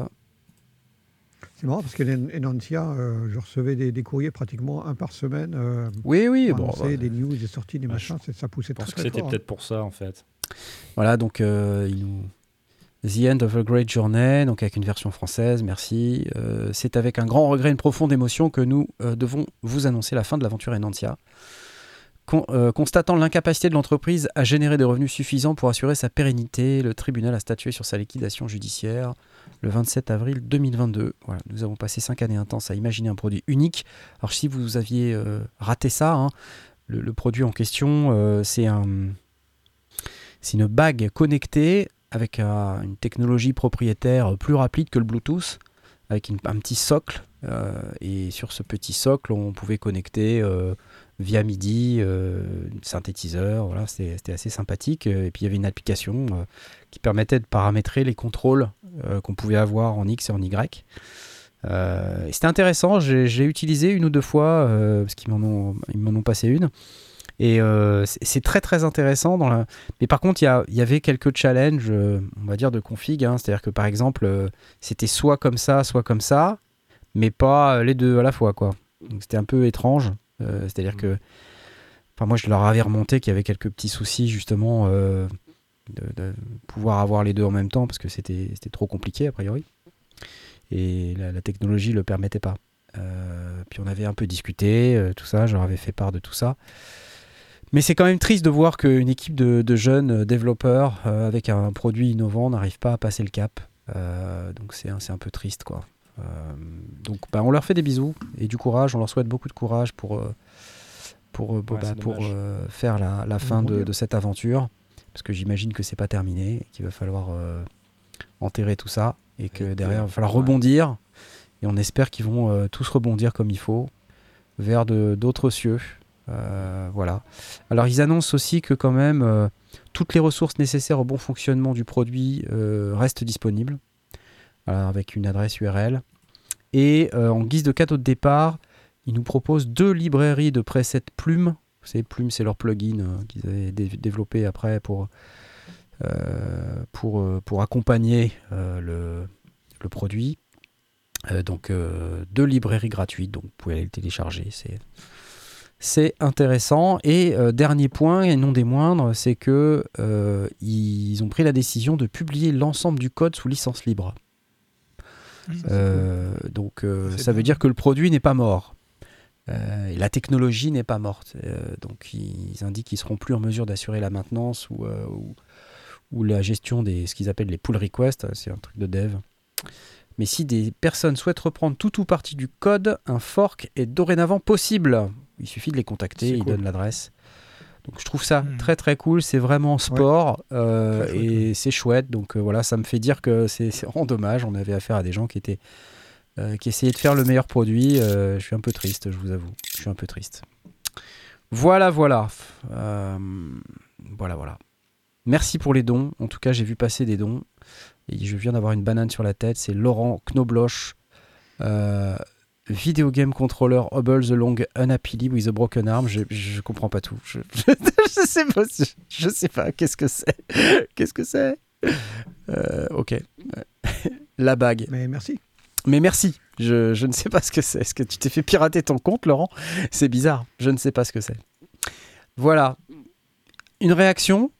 C'est marrant parce que Enancia, euh, je recevais des, des courriers pratiquement un par semaine. Euh, Oui, oui, bon. bah, des news, des sorties, des Ouais, machins. Ça poussait très, que très c'était hein. peut-être pour ça en fait. Voilà, donc euh, il nous... The End of a Great Journey, donc avec une version française, merci. Euh, c'est avec un grand regret et une profonde émotion que nous devons vous annoncer la fin de l'aventure Enantia. Con- euh, constatant l'incapacité de l'entreprise à générer des revenus suffisants pour assurer sa pérennité, le tribunal a statué sur sa liquidation judiciaire le 27 avril 2022. Voilà, nous avons passé 5 années intenses à imaginer un produit unique. Alors si vous aviez euh, raté ça, hein, le, produit en question, euh, c'est un, c'est une bague connectée avec euh, une technologie propriétaire plus rapide que le Bluetooth, avec un petit socle. et sur ce petit socle, on pouvait connecter via MIDI euh, synthétiseur. Voilà, c'était assez sympathique. Et puis il y avait une application euh, qui permettait de paramétrer les contrôles euh, qu'on pouvait avoir en X et en Y. C'était intéressant, j'ai utilisé une ou deux fois, parce qu'ils m'en ont, ont passé une. Et c'est très très intéressant. Dans. Mais par contre, il y, y avait quelques challenges, on va dire, de config. hein. C'est-à-dire que par exemple, c'était soit comme ça, soit comme ça, mais pas les deux à la fois. quoi. C'était un peu étrange. Euh, C'est-à-dire que. Enfin, moi, je leur avais remonté qu'il y avait quelques petits soucis, justement, euh, de, de pouvoir avoir les deux en même temps, parce que c'était trop compliqué, a priori. Et la, la technologie ne le permettait pas. Euh, puis on avait un peu discuté, tout ça, je leur avais fait part de tout ça. Mais c'est quand même triste de voir qu'une équipe de, de jeunes développeurs euh, avec un produit innovant n'arrive pas à passer le cap. donc c'est un, un peu triste, quoi. Donc bah, on leur fait des bisous et du courage, on leur souhaite beaucoup de courage pour, pour, bah, pour faire la, la fin de, de, cette aventure. Parce que j'imagine que c'est pas terminé, qu'il va falloir enterrer tout ça et que derrière, il va falloir rebondir. Et on espère qu'ils vont tous rebondir comme il faut vers d'autres cieux. Euh, voilà. Alors ils annoncent aussi que quand même euh, toutes les ressources nécessaires au bon fonctionnement du produit euh, restent disponibles avec une adresse URL. Et en guise de cadeau de départ, ils nous proposent deux librairies de presets Plume. Vous savez, Plume, c'est leur plugin qu'ils avaient développé après pour, pour, pour accompagner le, le, produit. donc deux librairies gratuites, donc vous pouvez aller le télécharger. C'est c'est intéressant. Et euh, dernier point, et non des moindres, c'est que euh, ils ont pris la décision de publier l'ensemble du code sous licence libre. Euh, donc ça veut dire que le produit n'est pas mort. et la technologie n'est pas morte. donc ils indiquent qu'ils seront plus en mesure d'assurer la maintenance ou, ou, ou, la gestion des ce qu'ils appellent les pull requests. C'est un truc de dev. Mais si des personnes souhaitent reprendre tout ou partie du code, un fork est dorénavant possible. Il suffit de les contacter, ils donnent l'adresse. Donc je trouve ça hmm. très très cool, c'est vraiment sport euh, et c'est chouette. Donc euh, voilà, ça me fait dire que c'est vraiment dommage. On avait affaire à des gens qui étaient euh, qui essayaient de faire le meilleur produit. je suis un peu triste, je vous avoue. Je suis un peu triste. Voilà, voilà, voilà, voilà. Merci pour les dons. En tout cas, j'ai vu passer des dons et je viens d'avoir une banane sur la tête. C'est Laurent Knobloch. Video Game Controller Hubble the Long Unhappily with a Broken Arm. Je, je comprends pas tout. Je, je, sais pas. Je, sais pas. Qu'est-ce que c'est? Qu'est-ce que c'est? Euh, Ok. La bague. Mais merci. Mais merci. Je, je ne sais pas ce que c'est. Est-ce que tu t'es fait pirater ton compte, Laurent? C'est bizarre. Je ne sais pas ce que c'est. Voilà. Une réaction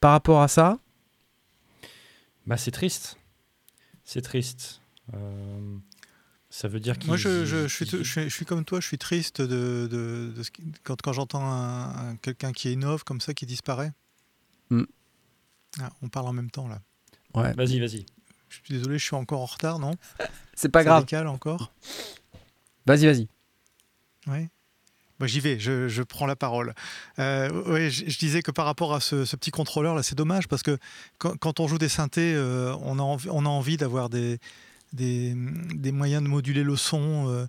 par rapport à ça? Bah, c'est triste. C'est triste. Euh, ça veut dire qu'il. Moi, je, je, suis, je, suis, comme toi, je suis triste de, de, de ce quand, quand j'entends un, quelqu'un qui innove comme ça, qui disparaît. Mm. Ah, on parle en même temps là. Ouais. Vas-y, vas-y. Je suis désolé, je suis encore en retard, non? C'est pas grave. Décale encore? Vas-y, vas-y. Ouais. Bah, J'y vais, je, je, prends la parole. Euh, ouais, je, disais que par rapport à ce, ce petit contrôleur, là, c'est dommage parce que quand, quand, on joue des synthés, euh, on, a envie, on a envie d'avoir des, des, moyens de moduler le son. Euh,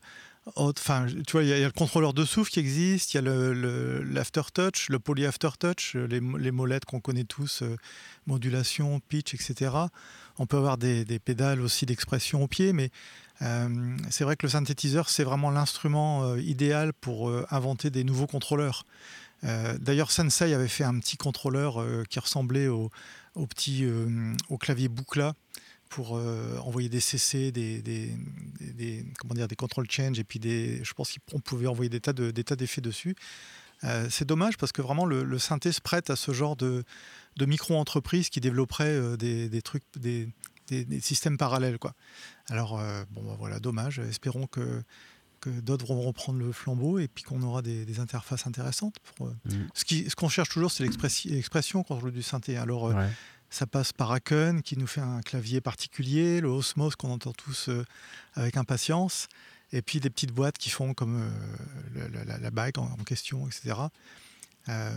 enfin, tu vois, il y, a le contrôleur de souffle qui existe, il y a l'aftertouch, le, le, poly aftertouch, les, les molettes qu'on connaît tous, euh, modulation, pitch, etc. On peut avoir des, pédales aussi d'expression au pied, mais euh, c'est vrai que le synthétiseur, c'est vraiment l'instrument idéal pour inventer des nouveaux contrôleurs. D'ailleurs, Sensei avait fait un petit contrôleur qui ressemblait au, au petit au clavier Buchla pour euh, envoyer des CC, des, des, des, comment dire, des control change, et puis des, je pense qu'on pouvait envoyer des tas d'effets dessus. Euh, c'est dommage parce que vraiment le, synthé se prête à ce genre de, de micro-entreprises qui développeraient euh, des, trucs, des, systèmes parallèles. Quoi. Alors, bon, bah, voilà, dommage. Espérons que, que d'autres vont reprendre le flambeau et puis qu'on aura des, interfaces intéressantes. Pour, mmh. Ce qu'on ce cherche toujours, c'est l'expression quand on joue du synthé. Alors, ça passe par Aken qui nous fait un clavier particulier, le Osmos qu'on entend tous euh, avec impatience, et puis des petites boîtes qui font comme euh, la, bague en, question, etc. Euh,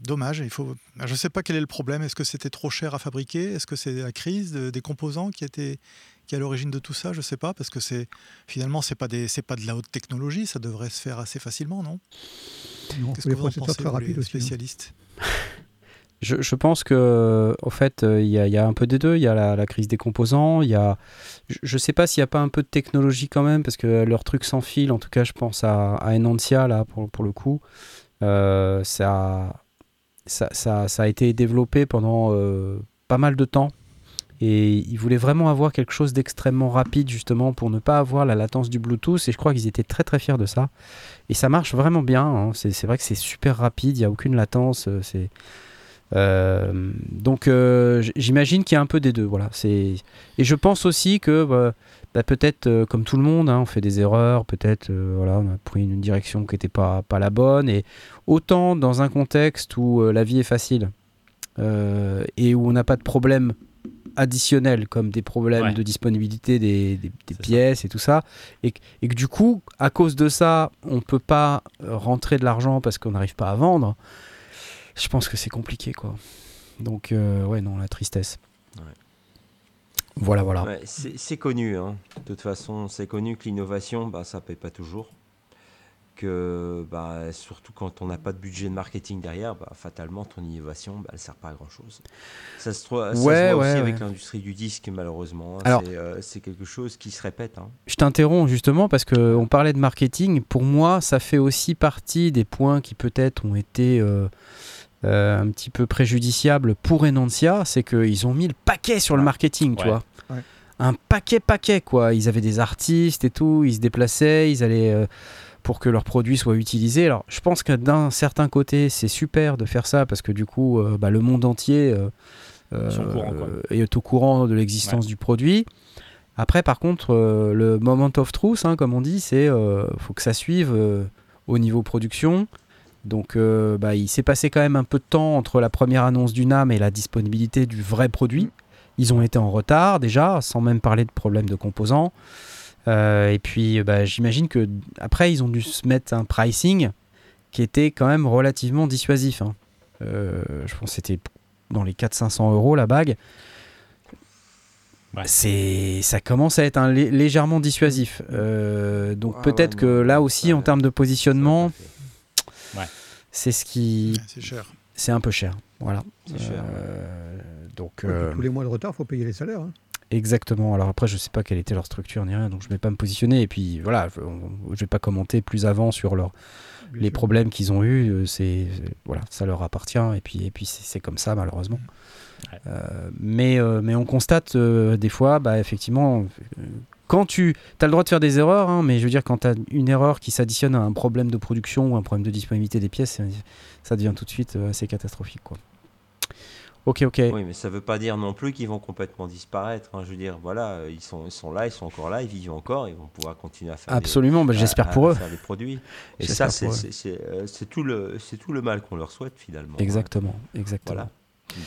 dommage, il faut. Je ne sais pas quel est le problème. Est-ce que c'était trop cher à fabriquer? Est-ce que c'est la crise des composants qui était qui est à l'origine de tout ça? Je ne sais pas parce que c'est finalement c'est pas des c'est pas de la haute technologie. Ça devrait se faire assez facilement, non, Qu'est-ce que vous en pensez, vous, les spécialistes? je, pense que, au fait, euh, il y, a un peu des deux. Il y a la, crise des composants. Il y a, je ne sais pas s'il n'y a pas un peu de technologie quand même, parce que leur truc sans fil, en tout cas, je pense à, Enancia, là, pour, le coup. Euh, ça, a été développé pendant euh, pas mal de temps. Et ils voulaient vraiment avoir quelque chose d'extrêmement rapide, justement, pour ne pas avoir la latence du Bluetooth. Et je crois qu'ils étaient très très fiers de ça. Et ça marche vraiment bien. Hein. C'est vrai que c'est super rapide, il n'y a aucune latence. C'est euh, donc euh, j'imagine qu'il y a un peu des deux. Voilà. C'est et je pense aussi que bah, bah, peut-être euh, comme tout le monde, hein, on fait des erreurs. Peut-être voilà, on a pris une direction qui n'était pas pas la bonne. Et autant dans un contexte où la vie est facile et où on n'a pas de problème additionnels, comme des problèmes Ouais. de disponibilité des, des- des C'est ça. pièces et tout ça, et, que- et que du coup, à cause de ça, on peut pas euh, rentrer de l'argent parce qu'on n'arrive pas à vendre, je pense que c'est compliqué, quoi. Donc, euh, ouais, non, la tristesse. Ouais. Voilà, voilà. Ouais, c'est connu, hein. de toute façon, c'est connu que l'innovation, bah, ça paye pas toujours. Que bah, surtout quand on n'a pas de budget de marketing derrière, bah, fatalement ton innovation, bah, elle sert pas à grand chose. Ça se, trouve- ça se Ouais, voit ouais, aussi ouais. avec l'industrie du disque, malheureusement. hein. Alors- C'est euh, c'est quelque chose qui se répète. hein. Je t'interromps justement parce que on parlait de marketing. Pour moi, ça fait aussi partie des points qui peut-être ont été euh, euh, un petit peu préjudiciables pour Enancia. C'est qu'ils ont mis le paquet sur le Ouais. marketing, tu vois. Ouais. Un paquet, paquet, quoi. Ils avaient des artistes et tout, ils se déplaçaient, ils allaient euh, pour que leurs produits soient utilisés. Alors, je pense que d'un certain côté, c'est super de faire ça parce que du coup, euh, bah, le monde entier courant, est au courant de l'existence du produit. Après, par contre, euh, le moment of truth, hein, comme on dit, c'est euh, faut que ça suive euh, au niveau production. Donc, euh, bah, il s'est passé quand même un peu de temps entre la première annonce du NAM et la disponibilité du vrai produit. Ils ont été en retard déjà, sans même parler de problèmes de composants. Euh, et puis, bah, j'imagine que après, ils ont dû se mettre un pricing qui était quand même relativement dissuasif. hein. Euh, je pense que c'était dans les 400-500 euros la bague. Ouais. C'est, ça commence à être un lé- légèrement dissuasif. Euh, donc Ah peut-être ouais, que là aussi, en termes de positionnement, Ça c'est ce qui, Ouais, C'est cher. c'est un peu cher. Voilà. fait. C'est cher. Euh, donc Ouais, euh, tous les mois de retard, il faut payer les salaires. hein. exactement. Alors après, je sais pas quelle était leur structure ni rien, donc je vais pas me positionner. Et puis voilà, je, je vais pas commenter plus avant sur leur bien les sûr. problèmes qu'ils ont eus, euh, c'est c'est- voilà, ça leur appartient et puis et puis c'est c'est comme ça malheureusement. Ouais. Euh, mais euh, mais on constate euh, des fois, bah effectivement, euh, quand tu as le droit de faire des erreurs, hein, mais je veux dire quand tu as une erreur qui s'additionne à un problème de production ou un problème de disponibilité des pièces, c'est- ça devient tout de suite euh, assez catastrophique quoi. Ok ok. Oui, mais ça veut pas dire non plus qu'ils vont complètement disparaître. hein. Je veux dire, voilà, euh, ils sont, ils sont là, ils sont encore là, ils vivent encore, ils vont pouvoir continuer à faire. des- Absolument, bah, j'espère pour à eux. faire des produits. Et ça, euh, tout le, c'est tout le mal qu'on leur souhaite finalement. hein. Exactement, exactement. Voilà.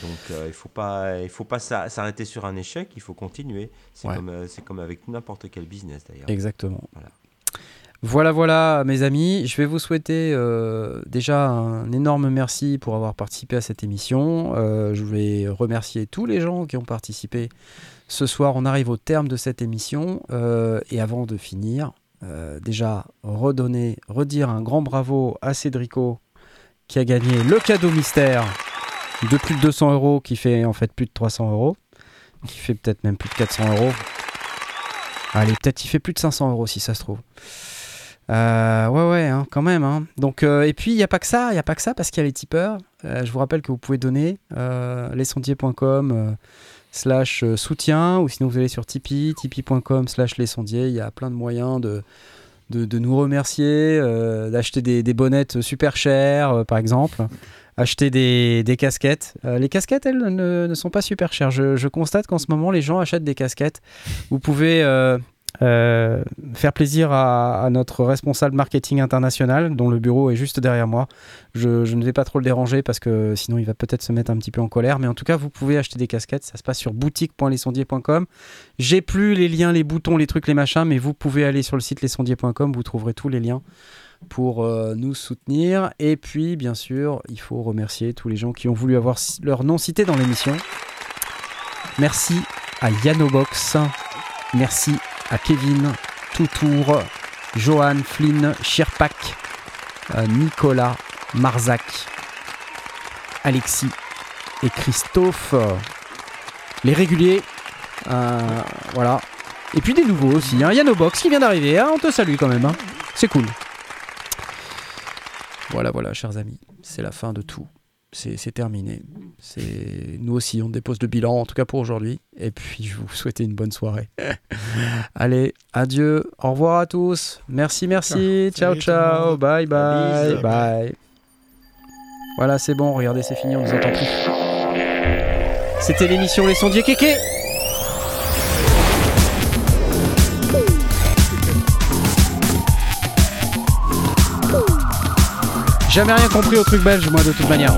Donc euh, il faut pas, il faut pas s'a- s'arrêter sur un échec, il faut continuer. C'est Ouais. comme, euh, c'est comme avec n'importe quel business d'ailleurs. Exactement. Voilà. Voilà, voilà, mes amis. Je vais vous souhaiter euh, déjà un énorme merci pour avoir participé à cette émission. Euh, je vais remercier tous les gens qui ont participé. Ce soir, on arrive au terme de cette émission. Euh, et avant de finir, déjà redonner, redire un grand bravo à Cédrico qui a gagné le cadeau mystère de plus de 200 euros, qui fait en fait plus de 300 euros, qui fait peut-être même plus de 400 euros. Allez, peut-être il fait plus de 500 euros si ça se trouve. Euh, ouais, ouais, hein, quand même. hein. Donc, euh, et puis, il n'y a pas que ça, il n'y a pas que ça parce qu'il y a les tipeurs. Euh, je vous rappelle que vous pouvez donner lesondiers.com slash soutien ou sinon vous allez sur Tipeee, tipeee.com slash lesondiers. Il y a plein de moyens de, nous remercier, d'acheter des, des bonnettes super chères, par exemple. Acheter des, des casquettes. Euh, les casquettes, elles, ne, ne sont pas super chères. Je, je constate qu'en ce moment, les gens achètent des casquettes. Vous pouvez euh, euh, faire plaisir à, à notre responsable marketing international, dont le bureau est juste derrière moi. Je, je ne vais pas trop le déranger parce que sinon il va peut-être se mettre un petit peu en colère. Mais en tout cas, vous pouvez acheter des casquettes. Ça se passe sur boutique.lesondiers.com. J'ai plus les liens, les boutons, les trucs, les machins, mais vous pouvez aller sur le site lesondiers.com. Vous trouverez tous les liens pour euh, nous soutenir. Et puis, bien sûr, il faut remercier tous les gens qui ont voulu avoir leur nom cité dans l'émission. Merci à Yanobox. Merci à Kevin, Toutour, Johan, Flynn, Shirpak, euh, Nicolas, Marzac, Alexis et Christophe. Les réguliers. euh, voilà. Et puis des nouveaux aussi. Hein. Yanobox qui vient d'arriver. hein. On te salue quand même. hein. C'est cool. Voilà, voilà, chers amis. C'est la fin de tout. C'est terminé. C'est Nous aussi, on dépose le bilan, en tout cas pour aujourd'hui. Et puis, je vous souhaite une bonne soirée. Allez, adieu. Au revoir à tous. Merci, merci. Ciao, le ciao. monde. Bye, bye, Bise. bye. Voilà, c'est bon. Regardez, c'est fini. On nous entend plus. C'était l'émission Les Sondiers Kéké. Jamais rien compris au truc belge, moi, de toute manière.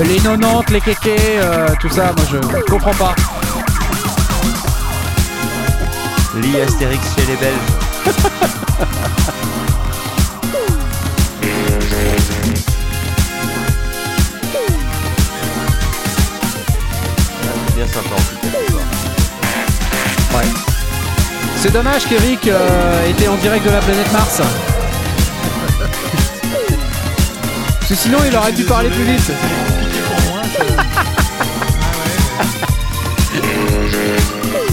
Les 90, les kékés, euh, tout ça, moi je comprends pas. Lis Astérix chez les Belges. C'est bien sympa en tout cas. ce soir. C'est dommage qu'Eric euh, était en direct de la planète Mars. Parce que sinon il aurait dû parler plus vite.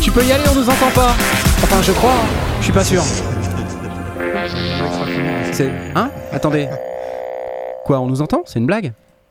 Tu peux y aller, on nous entend pas. Enfin, je crois, hein. je suis pas sûr. C'est. Hein? Attendez. Quoi, on nous entend? C'est une blague?